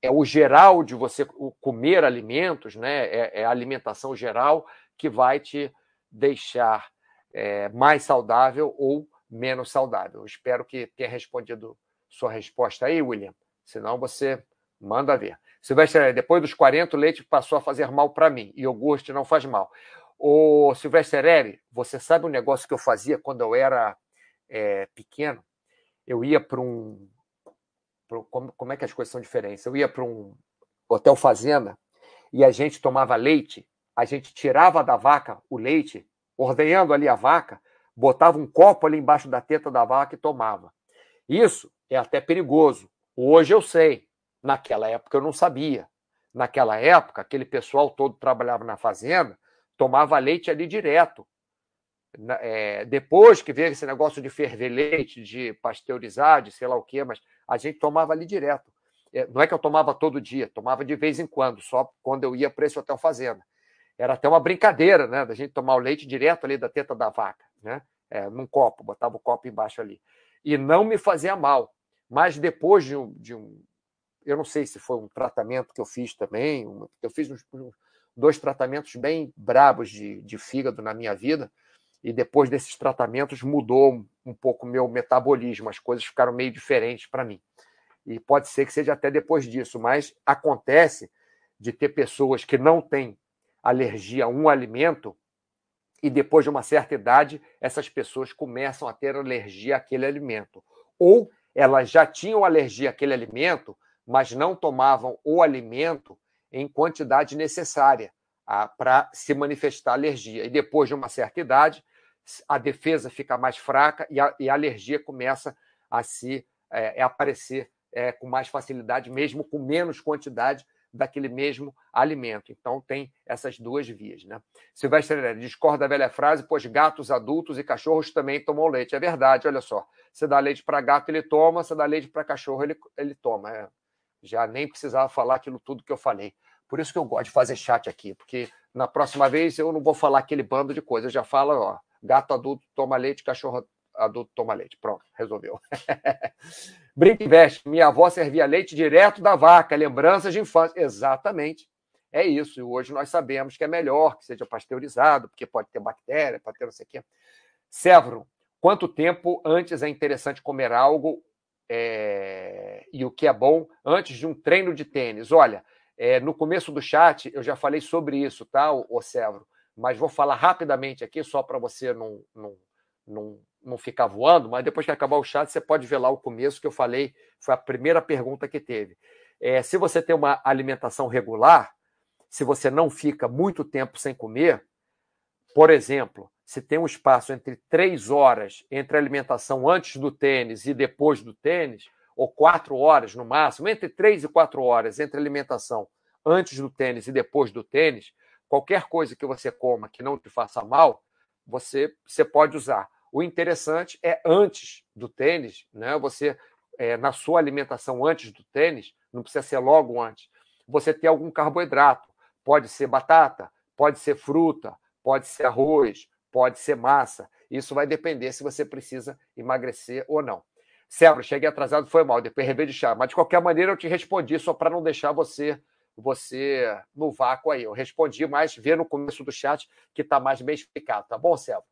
é o geral de você comer alimentos, né? é, é a alimentação geral que vai te deixar é, mais saudável ou menos saudável. Eu espero que tenha respondido sua resposta aí, William. Senão você manda ver. Silvestre, depois dos 40, o leite passou a fazer mal para mim. E iogurte não faz mal. O Silvestre você sabe um negócio que eu fazia quando eu era é, pequeno, eu ia para um. Pra, como, como é que as coisas são diferentes? Eu ia para um, Hotel Fazenda, e a gente tomava leite, a gente tirava da vaca o leite, ordenhando ali a vaca, botava um copo ali embaixo da teta da vaca e tomava. Isso é até perigoso. Hoje eu sei. Naquela época eu não sabia. Naquela época, aquele pessoal todo trabalhava na fazenda, tomava leite ali direto. É, depois que veio esse negócio de ferver leite, de pasteurizar, de sei lá o quê, mas a gente tomava ali direto. É, não é que eu tomava todo dia, tomava de vez em quando, só quando eu ia para esse hotel fazenda. Era até uma brincadeira, né, da gente tomar o leite direto ali da teta da vaca, né, é, num copo, botava o copo embaixo ali. E não me fazia mal. Mas depois de um, de um eu não sei se foi um tratamento que eu fiz também, eu fiz uns, dois tratamentos bem brabos de, de fígado na minha vida, e depois desses tratamentos mudou um pouco meu metabolismo, as coisas ficaram meio diferentes para mim e pode ser que seja até depois disso, mas acontece de ter pessoas que não têm alergia a um alimento e depois de uma certa idade, essas pessoas começam a ter alergia àquele alimento. Ou elas já tinham alergia àquele alimento, mas não tomavam o alimento em quantidade necessária para se manifestar alergia. E depois de uma certa idade, a defesa fica mais fraca e a, e a alergia começa a se é, a aparecer é, com mais facilidade, mesmo com menos quantidade daquele mesmo alimento. Então, tem essas duas vias. Né? Silvestre discorda da velha frase, pois gatos adultos e cachorros também tomam leite. É verdade, olha só. Você dá leite para gato, ele toma, você dá leite para cachorro, ele, ele toma. É, já nem precisava falar aquilo tudo que eu falei. Por isso que eu gosto de fazer chat aqui, porque na próxima vez eu não vou falar aquele bando de coisas. Eu já falo, ó, gato adulto toma leite, cachorro adulto toma leite. Pronto, resolveu. Brinca e veste. Minha avó servia leite direto da vaca, lembranças de infância. Exatamente. É isso. E hoje nós sabemos que é melhor que seja pasteurizado, porque pode ter bactéria, pode ter não sei o quê. Severo, quanto tempo antes é interessante comer algo é... e o que é bom antes de um treino de tênis? Olha, é, no começo do chat eu já falei sobre isso, tá, o Severo? Mas vou falar rapidamente aqui, só para você não, não, não não ficar voando, mas depois que acabar o chat, você pode ver lá o começo que eu falei, foi a primeira pergunta que teve. É, se você tem uma alimentação regular, se você não fica muito tempo sem comer, por exemplo, se tem um espaço entre três horas entre a alimentação antes do tênis e depois do tênis, ou quatro horas no máximo, entre três e quatro horas entre alimentação antes do tênis e depois do tênis, qualquer coisa que você coma que não te faça mal, você, você pode usar. O interessante é antes do tênis, né? Você é, na sua alimentação antes do tênis, não precisa ser logo antes, você ter algum carboidrato. Pode ser batata, pode ser fruta, pode ser arroz, pode ser massa. Isso vai depender se você precisa emagrecer ou não. Cébro, cheguei atrasado, foi mal, depois rever de chá. Mas de qualquer maneira eu te respondi só para não deixar você você no vácuo aí. Eu respondi, mas vê no começo do chat que está mais bem explicado, tá bom, Cébro?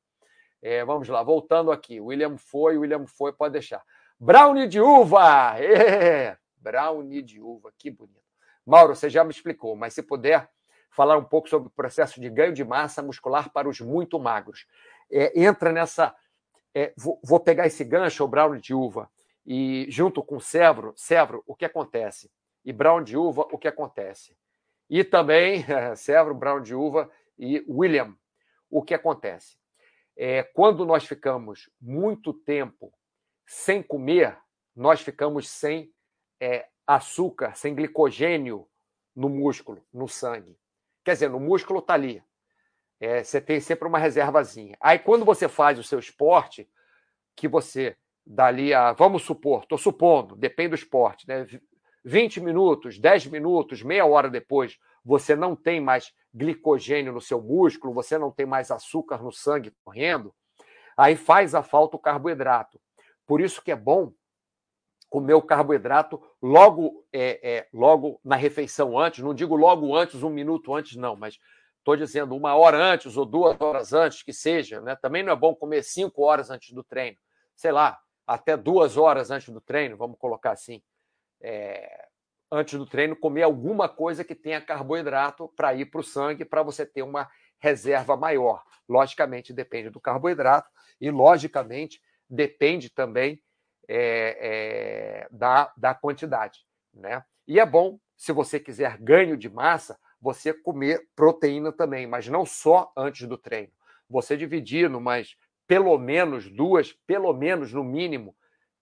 É, vamos lá, voltando aqui. William foi, William foi, pode deixar. Brownie de uva! É, brownie de uva, que bonito. Mauro, você já me explicou, mas se puder falar um pouco sobre o processo de ganho de massa muscular para os muito magros. É, entra nessa. É, vou, vou, pegar esse gancho, o brownie de uva, e junto com o Sevro, o que acontece? E brown de uva, o que acontece? E também, Sevro, brown de uva e William, o que acontece? é, quando nós ficamos muito tempo sem comer, nós ficamos sem é, açúcar, sem glicogênio no músculo, no sangue. Quer dizer, no músculo está ali. É, você tem sempre uma reservazinha. Aí, quando você faz o seu esporte, que você dali a. Vamos supor, estou supondo, depende do esporte, né? 20 minutos, 10 minutos, meia hora depois, você não tem mais glicogênio no seu músculo, você não tem mais açúcar no sangue correndo, aí faz a falta o carboidrato. Por isso que é bom comer o carboidrato logo, é, é, logo na refeição antes, não digo logo antes, um minuto antes, não, mas estou dizendo uma hora antes ou duas horas antes, que seja. Né? Também não é bom comer cinco horas antes do treino. Sei lá, até duas horas antes do treino, vamos colocar assim. É, antes do treino, comer alguma coisa que tenha carboidrato para ir para o sangue, para você ter uma reserva maior. Logicamente, depende do carboidrato e, logicamente, depende também é, é, da, da quantidade. Né? E é bom, se você quiser ganho de massa, você comer proteína também, mas não só antes do treino. Você dividir mas pelo menos duas, pelo menos no mínimo,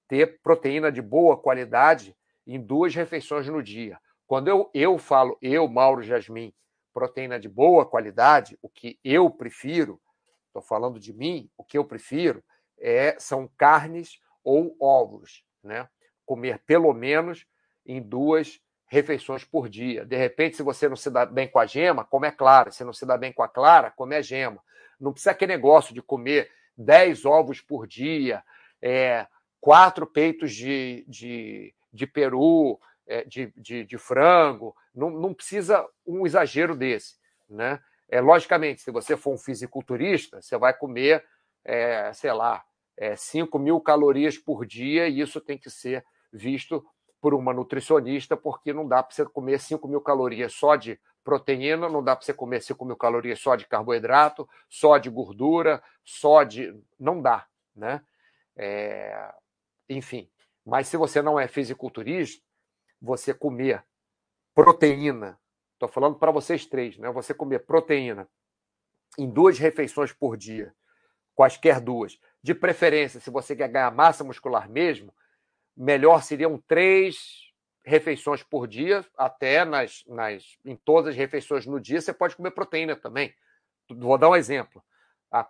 ter proteína de boa qualidade em duas refeições no dia. Quando eu, eu falo, eu, Mauro Jasmin, proteína de boa qualidade, o que eu prefiro, estou falando de mim, o que eu prefiro é, são carnes ou ovos, né? Comer pelo menos em duas refeições por dia. De repente, se você não se dá bem com a gema, come a clara. Se não se dá bem com a clara, come a gema. Não precisa aquele negócio de comer 10 ovos por dia, é, quatro peitos de, de, de peru, é, de, de, de, frango. Não, não precisa um exagero desse. Né? É, logicamente, se você for um fisiculturista, você vai comer, é, sei lá, é, 5 mil calorias por dia, e isso tem que ser visto por uma nutricionista, porque não dá para você comer 5 mil calorias só de proteína, não dá para você comer 5 mil calorias só de carboidrato, só de gordura, só de. Não dá, né? É... Enfim. Mas se você não é fisiculturista, você comer proteína, estou falando para vocês três, né? Você comer proteína em duas refeições por dia, quaisquer duas, de preferência, se você quer ganhar massa muscular mesmo, melhor seriam três refeições por dia, até nas, nas, em todas as refeições no dia, você pode comer proteína também. Vou dar um exemplo.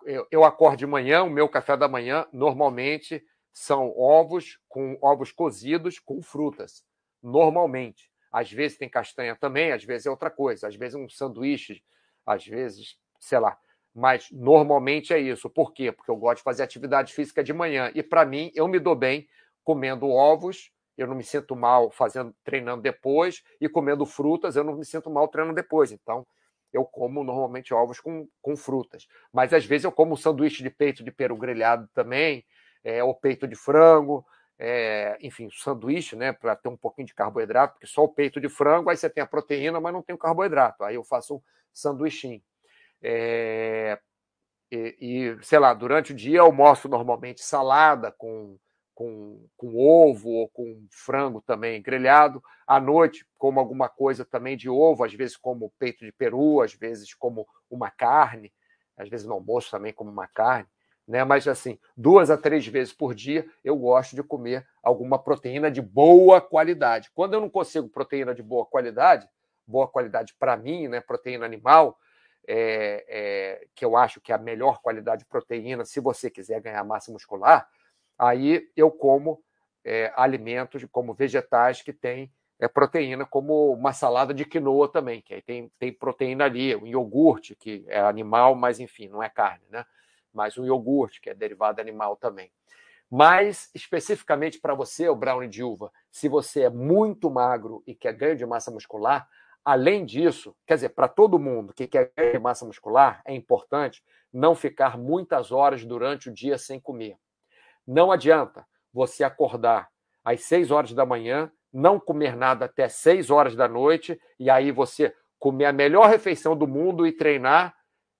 Eu, eu acordo de manhã, o meu café da manhã normalmente são ovos com ovos cozidos com frutas. Normalmente. Às vezes tem castanha também, às vezes é outra coisa, às vezes um sanduíche, às vezes, sei lá. Mas normalmente é isso. Por quê? Porque eu gosto de fazer atividade física de manhã. E para mim, eu me dou bem comendo ovos, eu não me sinto mal fazendo treinando depois, e comendo frutas, eu não me sinto mal treinando depois. Então, eu como normalmente ovos com, com frutas. Mas às vezes eu como um sanduíche de peito de peru grelhado também, é, ou peito de frango, é, enfim, sanduíche, né, para ter um pouquinho de carboidrato, porque só o peito de frango, aí você tem a proteína, mas não tem o carboidrato. Aí eu faço um sanduichinho. É, e, e, sei lá, durante o dia eu almoço normalmente salada com com, com ovo ou com frango também grelhado. À noite, como alguma coisa também de ovo, às vezes como peito de peru, às vezes como uma carne, às vezes no almoço também como uma carne. Né? Mas assim, duas a três vezes por dia eu gosto de comer alguma proteína de boa qualidade. Quando eu não consigo proteína de boa qualidade, boa qualidade para mim, né? proteína animal, é, é, que eu acho que é a melhor qualidade de proteína se você quiser ganhar massa muscular, aí eu como é, alimentos como vegetais que têm é, proteína, como uma salada de quinoa também, que aí tem, tem proteína ali, um iogurte, que é animal, mas enfim, não é carne, né? Mas um iogurte, que é derivado animal também. Mas, especificamente para você, o brownie de uva, se você é muito magro e quer ganho de massa muscular, além disso, quer dizer, para todo mundo que quer ganho de massa muscular, é importante não ficar muitas horas durante o dia sem comer. Não adianta você acordar às 6 horas da manhã, não comer nada até 6 horas da noite, e aí você comer a melhor refeição do mundo e treinar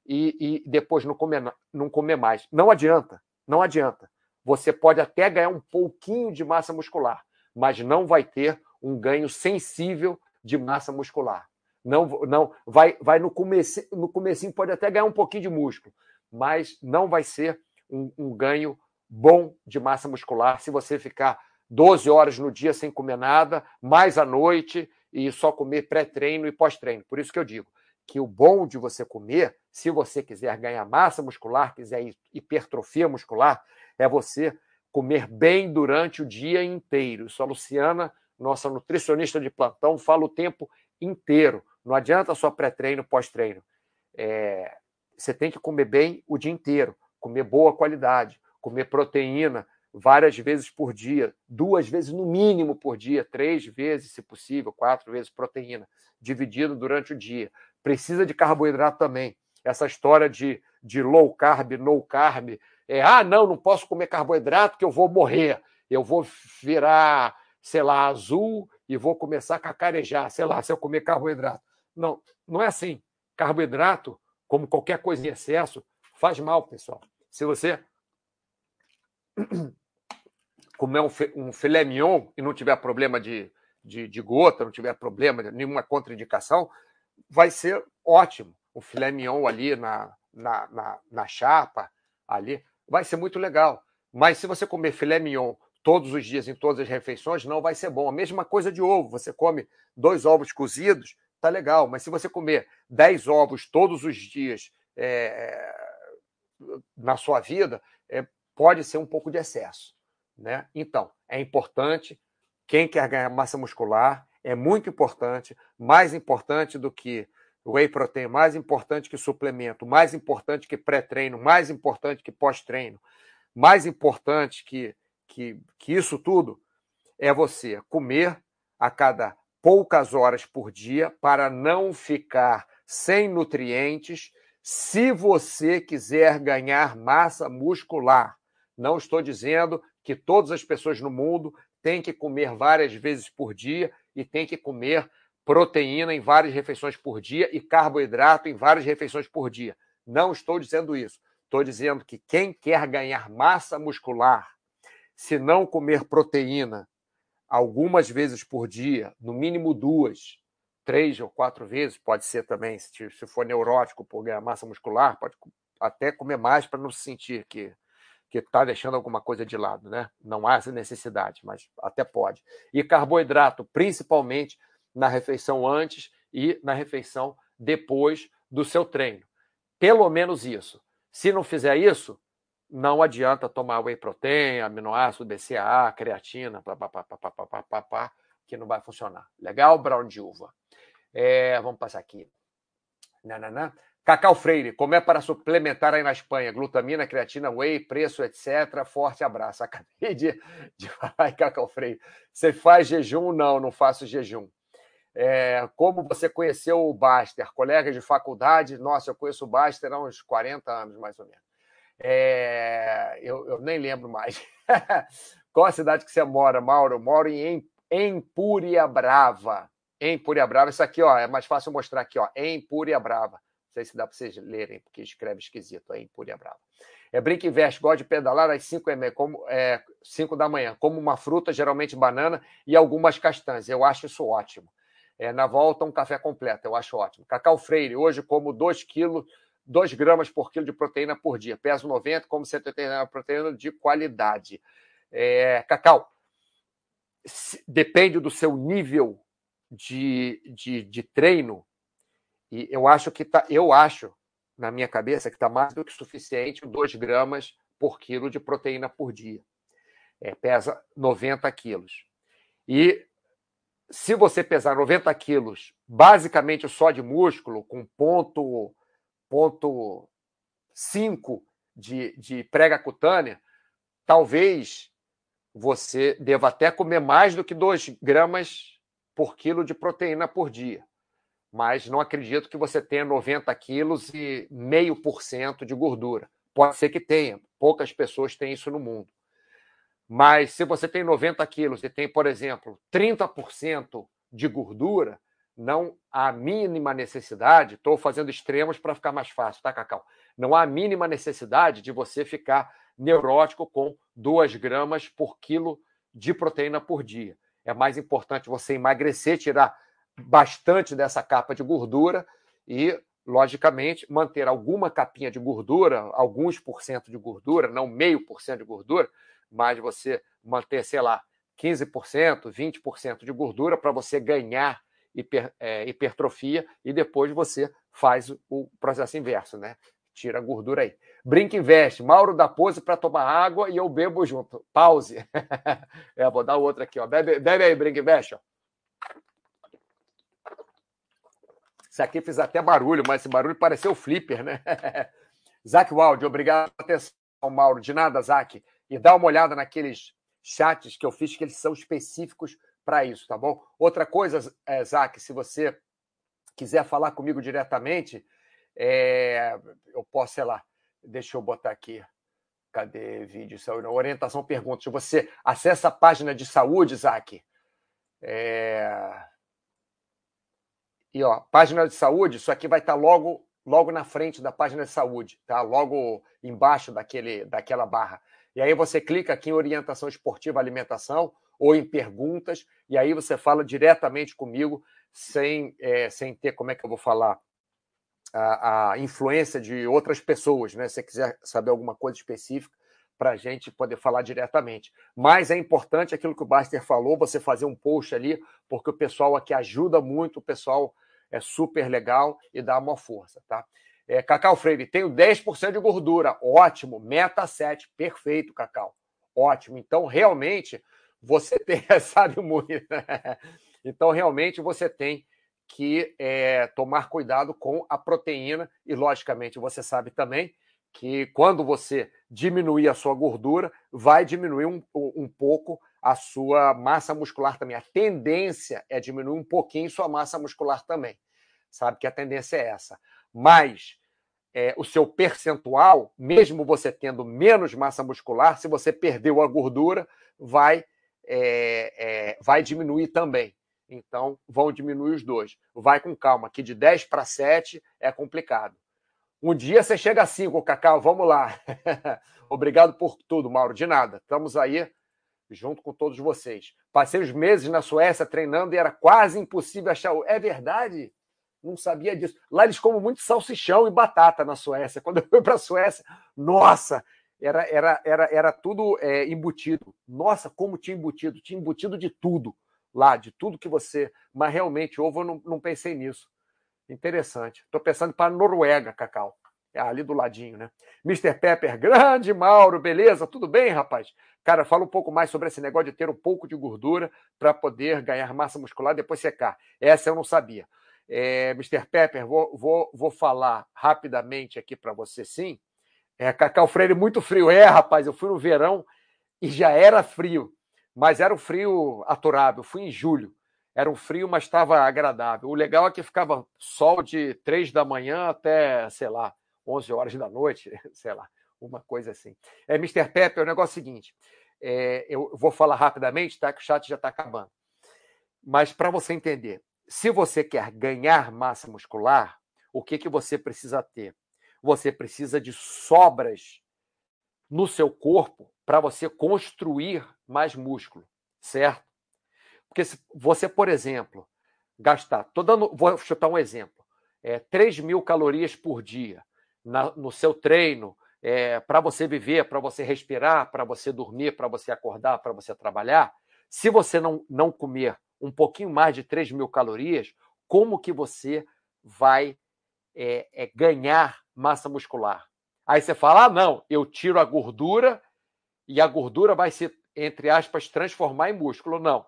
e, e depois não comer, não comer mais. Não adianta, não adianta. Você pode até ganhar um pouquinho de massa muscular, mas não vai ter um ganho sensível de massa muscular. Não, não vai, vai no começo, no comecinho pode até ganhar um pouquinho de músculo, mas não vai ser um, um ganho bom de massa muscular se você ficar 12 horas no dia sem comer nada, mais à noite e só comer pré-treino e pós-treino. Por isso que eu digo que o bom de você comer, se você quiser ganhar massa muscular, quiser hipertrofia muscular, é você comer bem durante o dia inteiro. Isso a Luciana, nossa nutricionista de plantão, fala o tempo inteiro. Não adianta só pré-treino, pós-treino. É, você tem que comer bem o dia inteiro, comer boa qualidade comer proteína várias vezes por dia, duas vezes no mínimo por dia, três vezes, se possível, quatro vezes proteína, dividido durante o dia. Precisa de carboidrato também. Essa história de, de low carb, no carb, é, ah, não, não posso comer carboidrato que eu vou morrer, eu vou virar, sei lá, azul e vou começar a cacarejar, sei lá, se eu comer carboidrato. Não, não é assim. Carboidrato, como qualquer coisa em excesso, faz mal, pessoal. Se você comer um, filé mignon e não tiver problema de, de, de gota, não tiver problema, nenhuma contraindicação, vai ser ótimo. O filé mignon ali na, na, na, na chapa, ali, vai ser muito legal. Mas se você comer filé mignon todos os dias, em todas as refeições, não vai ser bom. A mesma coisa de ovo. Você come dois ovos cozidos, tá legal. Mas se você comer dez ovos todos os dias é, na sua vida, é, pode ser um pouco de excesso. Né? Então, é importante, quem quer ganhar massa muscular, é muito importante, mais importante do que whey protein, mais importante que suplemento, mais importante que pré-treino, mais importante que pós-treino, mais importante que que, que isso tudo é você comer a cada poucas horas por dia para não ficar sem nutrientes se você quiser ganhar massa muscular. Não estou dizendo que todas as pessoas no mundo têm que comer várias vezes por dia e têm que comer proteína em várias refeições por dia e carboidrato em várias refeições por dia. Não estou dizendo isso. Estou dizendo que quem quer ganhar massa muscular se não comer proteína algumas vezes por dia, no mínimo duas, três ou quatro vezes, pode ser também, se for neurótico por ganhar massa muscular, pode até comer mais para não se sentir que que está deixando alguma coisa de lado, né? Não há essa necessidade, mas até pode. E carboidrato, principalmente na refeição antes e na refeição depois do seu treino. Pelo menos isso. Se não fizer isso, não adianta tomar whey protein, aminoácido, BCAA, creatina, pá, pá, pá, pá, pá, pá, pá, pá, que não vai funcionar. Legal, brown de uva. É, vamos passar aqui. Nananã. Cacau Freire, como é para suplementar aí na Espanha? Glutamina, creatina, whey, preço, etc. Forte abraço. Acabei de, de falar Cacau Freire. Você faz jejum? Não, não faço jejum. É, como você conheceu o Baster? Colega de faculdade? Nossa, eu conheço o Baster há uns 40 anos, mais ou menos. É, eu, eu, nem lembro mais. Qual a cidade que você mora, Mauro? Eu moro em Empúria Brava. Empúria Brava. Isso aqui ó, é mais fácil mostrar aqui, ó. Empúria Brava. Não sei se dá para vocês lerem, porque escreve esquisito. É Empúria Brava. É brinca e veste, gosta de pedalar às 5, como, é, 5 da manhã. Como uma fruta, geralmente banana e algumas castanhas. Eu acho isso ótimo. É, na volta, um café completo. Eu acho ótimo. Cacau Freire, hoje como 2 quilos 2 gramas por quilo de proteína por dia. Peso 90, como 189 proteína de qualidade. É, Cacau, depende do seu nível de, de, de treino, e eu acho que tá, eu acho, na minha cabeça, que está mais do que suficiente 2 gramas por quilo de proteína por dia. É, pesa 90 quilos. E se você pesar 90 quilos, basicamente só de músculo, com ponto ponto 5 de, de prega cutânea, talvez você deva até comer mais do que 2 gramas por quilo de proteína por dia. Mas não acredito que você tenha 90 quilos e meio por cento de gordura. Pode ser que tenha, poucas pessoas têm isso no mundo. Mas se você tem 90 quilos e tem, por exemplo, 30% de gordura, não há mínima necessidade, estou fazendo extremos para ficar mais fácil, tá, Cacau? Não há mínima necessidade de você ficar neurótico com 2 gramas por quilo de proteína por dia. É mais importante você emagrecer, tirar bastante dessa capa de gordura e, logicamente, manter alguma capinha de gordura, alguns por cento de gordura, não meio por cento de gordura, mas você manter, sei lá, 15%, 20% de gordura para você ganhar hiper, é, hipertrofia e depois você faz o processo inverso, né? Tira a gordura aí. Brinca investe. Mauro dá pose para tomar água e eu bebo junto. Pause. é, vou dar outra aqui, ó. Bebe, bebe aí, brinca investe, ó. Isso aqui fez até barulho, mas esse barulho pareceu flipper, né? Zac Waldi, obrigado pela atenção, Mauro. De nada, Zac. E dá uma olhada naqueles chats que eu fiz, que eles são específicos para isso, tá bom? Outra coisa, é, Zac, se você quiser falar comigo diretamente, é, eu posso, sei lá, deixa eu botar aqui. Cadê vídeo? Orientação perguntas. Você acessa a página de saúde, Zac. É... E ó, página de saúde, isso aqui vai estar tá logo logo na frente da página de saúde, tá? Logo embaixo daquele, daquela barra. E aí você clica aqui em orientação esportiva alimentação ou em perguntas, e aí você fala diretamente comigo, sem, é, sem ter, como é que eu vou falar, a, a influência de outras pessoas, né? Se você quiser saber alguma coisa específica, para a gente poder falar diretamente. Mas é importante aquilo que o Baster falou, você fazer um post ali, porque o pessoal aqui ajuda muito, o pessoal é super legal e dá uma força, tá? É, Cacau Freire, tenho 10% de gordura. Ótimo. Meta 7. Perfeito, Cacau. Ótimo. Então, realmente, você tem, sabe muito. Né? Então, realmente, você tem que é, tomar cuidado com a proteína. E, logicamente, você sabe também que quando você diminuir a sua gordura, vai diminuir um, um pouco a sua massa muscular também. A tendência é diminuir um pouquinho sua massa muscular também. Sabe que a tendência é essa. Mas é, o seu percentual, mesmo você tendo menos massa muscular, se você perdeu a gordura, vai, é, é, vai diminuir também. Então, vão diminuir os dois. Vai com calma, que de 10 para 7 é complicado. Um dia você chega a 5, Cacau, vamos lá. Obrigado por tudo, Mauro. De nada. Estamos aí junto com todos vocês. Passei os meses na Suécia treinando e era quase impossível achar. É verdade? Não sabia disso. Lá eles comem muito salsichão e batata na Suécia. Quando eu fui para a Suécia, nossa, era, era, era, era tudo é, embutido. Nossa, como tinha embutido. Tinha embutido de tudo lá, de tudo que você. Mas realmente, ovo, eu não, não pensei nisso. Interessante. Estou pensando para a Noruega, Cacau. É ali do ladinho, né? Mr. Pepper, grande Mauro, beleza? Tudo bem, rapaz? Cara, fala um pouco mais sobre esse negócio de ter um pouco de gordura para poder ganhar massa muscular e depois secar. Essa eu não sabia. É, Mr. Pepper, vou, vou, vou falar rapidamente aqui para você, sim. É, Cacau Freire, muito frio. É, rapaz, eu fui no verão e já era frio, mas era um frio aturável. Fui em julho. Era um frio, mas estava agradável. O legal é que ficava sol de três da manhã até, sei lá, 11 horas da noite, sei lá, uma coisa assim. É, Mr. Pepper, o negócio é o seguinte: é, eu vou falar rapidamente, tá? Que o chat já está acabando. Mas para você entender, se você quer ganhar massa muscular, o que, que você precisa ter? Você precisa de sobras no seu corpo para você construir mais músculo, certo? Porque se você, por exemplo, gastar, tô dando, vou chutar um exemplo, é, 3 mil calorias por dia na, no seu treino, é, para você viver, para você respirar, para você dormir, para você acordar, para você trabalhar, se você não, não comer um pouquinho mais de 3 mil calorias, como que você vai é, é, ganhar massa muscular? Aí você fala, ah, não, eu tiro a gordura e a gordura vai se, entre aspas, transformar em músculo. Não.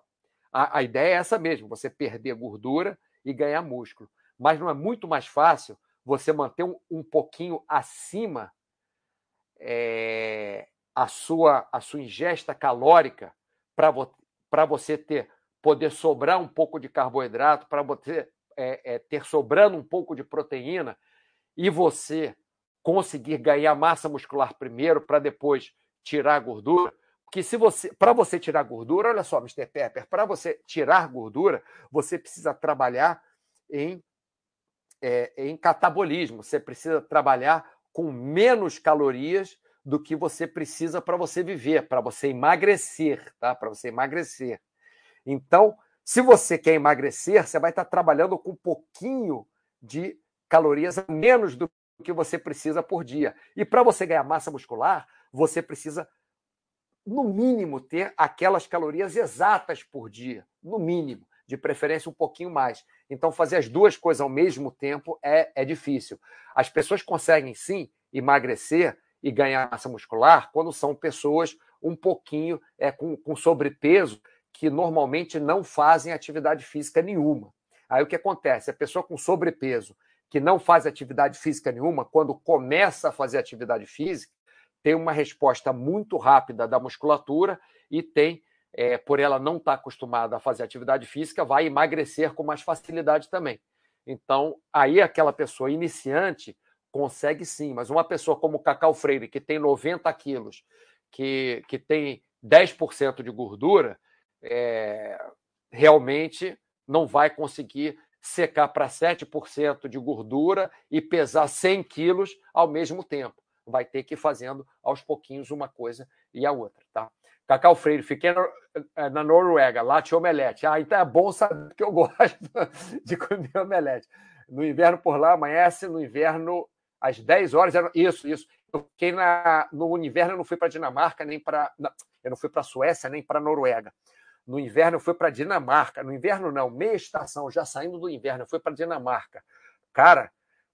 A, a ideia é essa mesmo, você perder gordura e ganhar músculo. Mas não é muito mais fácil você manter um, um pouquinho acima é, a, sua, a sua ingesta calórica para vo, você ter poder sobrar um pouco de carboidrato, para você é, é, ter sobrando um pouco de proteína e você conseguir ganhar massa muscular primeiro para depois tirar a gordura. Porque se você, para você tirar gordura, olha só, Mr. Pepper, para você tirar gordura, você precisa trabalhar em, é, em catabolismo. Você precisa trabalhar com menos calorias do que você precisa para você viver, para você emagrecer, tá? Para você emagrecer. Então, se você quer emagrecer, você vai estar trabalhando com um pouquinho de calorias a menos do que você precisa por dia. E para você ganhar massa muscular, você precisa, no mínimo, ter aquelas calorias exatas por dia. No mínimo. De preferência, um pouquinho mais. Então, fazer as duas coisas ao mesmo tempo é, é difícil. As pessoas conseguem, sim, emagrecer e ganhar massa muscular quando são pessoas um pouquinho é, com, com sobrepeso que normalmente não fazem atividade física nenhuma. Aí o que acontece? A pessoa com sobrepeso que não faz atividade física nenhuma, quando começa a fazer atividade física, tem uma resposta muito rápida da musculatura e tem, é, por ela não estar tá acostumada a fazer atividade física, vai emagrecer com mais facilidade também. Então, aí aquela pessoa iniciante consegue sim, mas uma pessoa como o Cacau Freire, que tem 90 quilos, que, que tem 10% de gordura, é, realmente não vai conseguir secar para 7% de gordura e pesar 100 quilos ao mesmo tempo. Vai ter que ir fazendo aos pouquinhos uma coisa e a outra. Tá? Cacau Freire, fiquei na, eh, na Noruega, lá tinha omelete. Ah, então é bom saber que eu gosto de comer omelete. No inverno por lá amanhece, no inverno às 10 horas. Isso, isso. Eu fiquei na, no inverno, eu não fui para Dinamarca, nem para. Eu não fui para Suécia, nem para Noruega. No inverno, eu fui para Dinamarca. No inverno, não, meia estação, já saindo do inverno, eu fui para Dinamarca. Cara,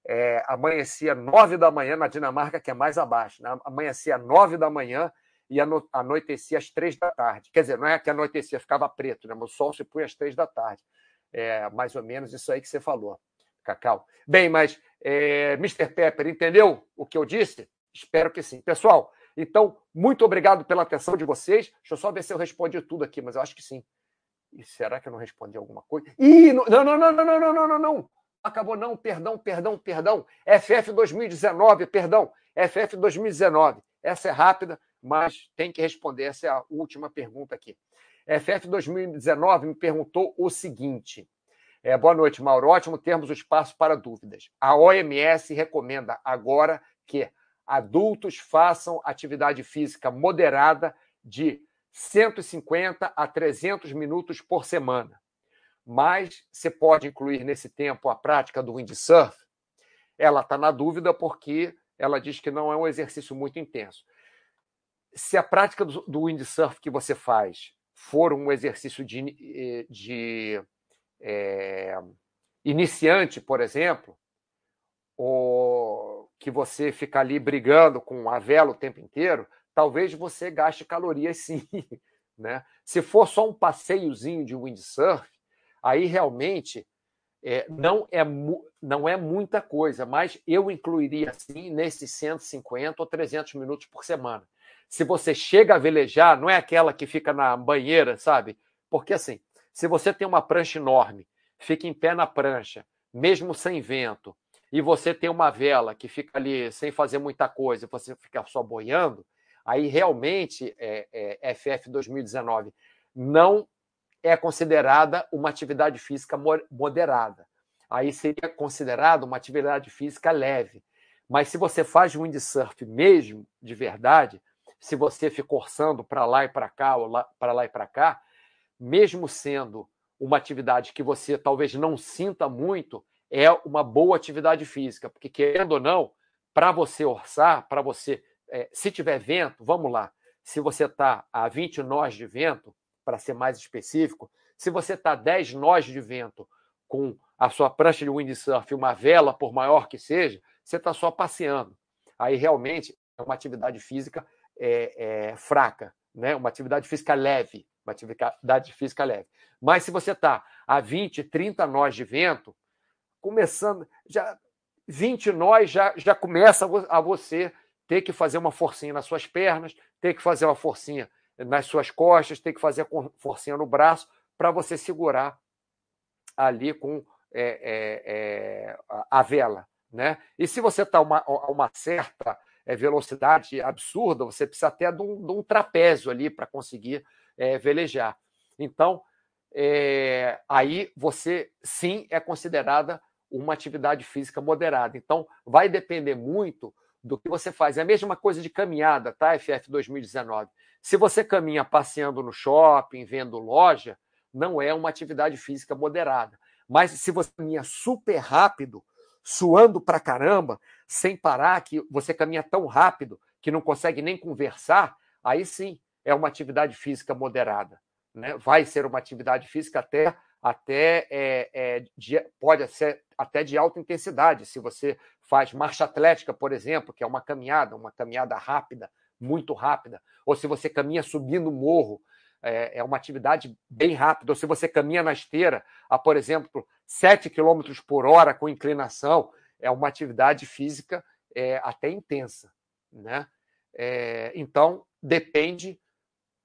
é, amanhecia nove da manhã na Dinamarca, que é mais abaixo. Né? Amanhecia nove da manhã e anoitecia às três da tarde. Quer dizer, não é que anoitecia, ficava preto, né? o sol se punha às três da tarde. É mais ou menos isso aí que você falou, Cacau. Bem, mas é, Mr. Pepper, entendeu o que eu disse? Espero que sim. Pessoal, então, muito obrigado pela atenção de vocês. Deixa eu só ver se eu respondi tudo aqui, mas eu acho que sim. E será que eu não respondi alguma coisa? Ih, não, não, não, não, não, não, não, não, não. Acabou, não, perdão, perdão, perdão. FF 2019, perdão. FF 2019. Essa é rápida, mas tem que responder. Essa é última pergunta aqui. FF 2019 me perguntou o seguinte. É, boa noite, Mauro. Ótimo termos o espaço para dúvidas. A OMS recomenda agora que adultos façam atividade física moderada de 150 a 300 minutos por semana. Mas você pode incluir nesse tempo a prática do windsurf? Ela está na dúvida porque ela diz que não é um exercício muito intenso. Se a prática do windsurf que você faz for um exercício de, eh, de é, iniciante, por exemplo, ou que você fica ali brigando com a vela o tempo inteiro, talvez você gaste calorias sim. Né? Se for só um passeiozinho de windsurf, aí realmente é, não, é, não é muita coisa, mas eu incluiria sim nesses 150 ou 300 minutos por semana. Se você chega a velejar, não é aquela que fica na banheira, sabe? Porque assim, se você tem uma prancha enorme, fica em pé na prancha, mesmo sem vento, e você tem uma vela que fica ali sem fazer muita coisa, você fica só boiando, aí realmente é, é, FF 2019 não é considerada uma atividade física moderada. Aí seria considerada uma atividade física leve. Mas se você faz windsurf mesmo, de verdade, se você fica orçando para lá e para cá, ou para lá e para cá, mesmo sendo uma atividade que você talvez não sinta muito, é uma boa atividade física, porque querendo ou não, para você orçar, para você, é, se tiver vento, vamos lá, se você está a 20 nós de vento, para ser mais específico, se você está a 10 nós de vento com a sua prancha de windsurf, uma vela, por maior que seja, você está só passeando. Aí realmente é uma atividade física é, é, fraca, né? uma atividade física leve, uma atividade física leve. Mas se você está a 20, 30 nós de vento, começando, já 20 nós já, já começa a você ter que fazer uma forcinha nas suas pernas, ter que fazer uma forcinha nas suas costas, ter que fazer forcinha no braço para você segurar ali com é, é, é, a vela. Né? E se você está a uma, uma, certa é, velocidade absurda, você precisa até de um, de um trapézio ali para conseguir é, velejar. Então, é, aí você sim é considerada uma atividade física moderada. Então, vai depender muito do que você faz. É a mesma coisa de caminhada, tá? FF 2019. Se você caminha passeando no shopping, vendo loja, não é uma atividade física moderada. Mas se você caminha super rápido, suando pra caramba, sem parar, que você caminha tão rápido que não consegue nem conversar, aí sim é uma atividade física moderada. Né? Vai ser uma atividade física até até é, é, de, pode ser até de alta intensidade. Se você faz marcha atlética, por exemplo, que é uma caminhada, uma caminhada rápida, muito rápida, ou se você caminha subindo morro, é, é uma atividade bem rápida, ou se você caminha na esteira a, por exemplo, 7 km por hora com inclinação, é uma atividade física é, até intensa. Né? É, então, depende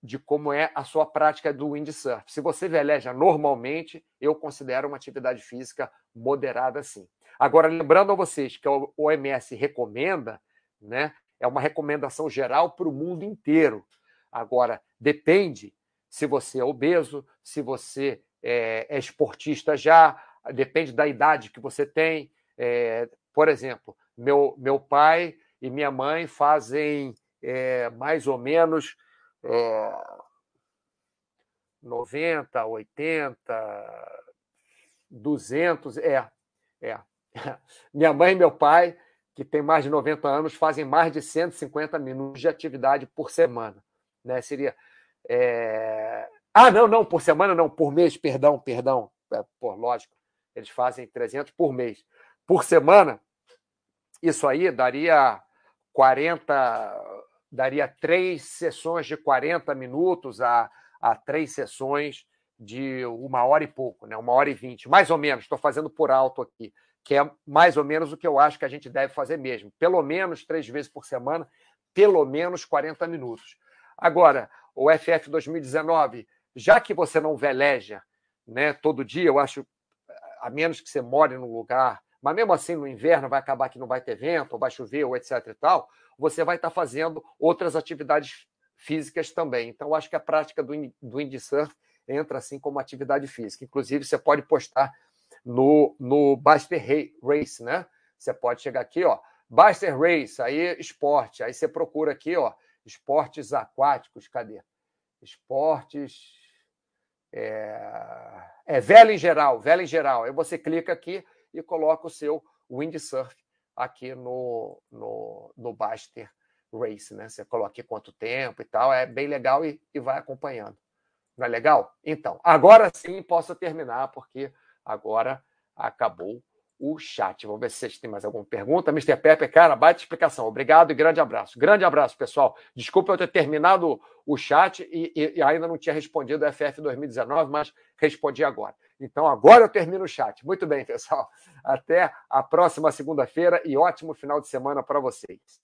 de como é a sua prática do windsurf. Se você veleja normalmente, eu considero uma atividade física moderada sim. Agora, lembrando a vocês que o OMS recomenda, né, é uma recomendação geral para o mundo inteiro. Agora, depende se você é obeso, se você é, é esportista já, depende da idade que você tem. É, por exemplo, meu, meu pai e minha mãe fazem é, mais ou menos é, 90, 80, 200, é, é. Minha mãe e meu pai, que têm mais de 90 anos, fazem mais de 150 minutos de atividade por semana. Né? Seria. É... Ah, não, não, por semana não, por mês, perdão, perdão. É, por lógico, eles fazem 300 por mês. Por semana, isso aí daria 40, daria três sessões de 40 minutos a, a três sessões de uma hora e pouco, né? uma hora e vinte, mais ou menos, estou fazendo por alto aqui, que é mais ou menos o que eu acho que a gente deve fazer mesmo. Pelo menos três vezes por semana, pelo menos 40 minutos. Agora, o FF 2019, já que você não veleja né, todo dia, eu acho, a menos que você more num lugar, mas mesmo assim no inverno vai acabar que não vai ter vento, ou vai chover, ou etc e tal, você vai estar fazendo outras atividades físicas também. Então, acho que a prática do, do windsurf entra assim como atividade física. Inclusive, você pode postar no, no Baster Race, né? Você pode chegar aqui, ó, Baster Race, aí esporte, aí você procura aqui, ó, esportes aquáticos, cadê? Esportes. É, é vela em geral, vela em geral. Aí você clica aqui e coloca o seu windsurf aqui no, no, no Baster Race, né? Você coloca aqui quanto tempo e tal, é bem legal e, e vai acompanhando. Não é legal? Então, agora sim posso terminar, porque agora acabou o chat. Vamos ver se vocês têm mais alguma pergunta. Mr. Pepe, cara, baita explicação. Obrigado e grande abraço. Grande abraço, pessoal. Desculpa eu ter terminado o chat e, e, e ainda não tinha respondido o FF 2019, mas respondi agora. Então, agora eu termino o chat. Muito bem, pessoal. Até a próxima segunda-feira e ótimo final de semana para vocês.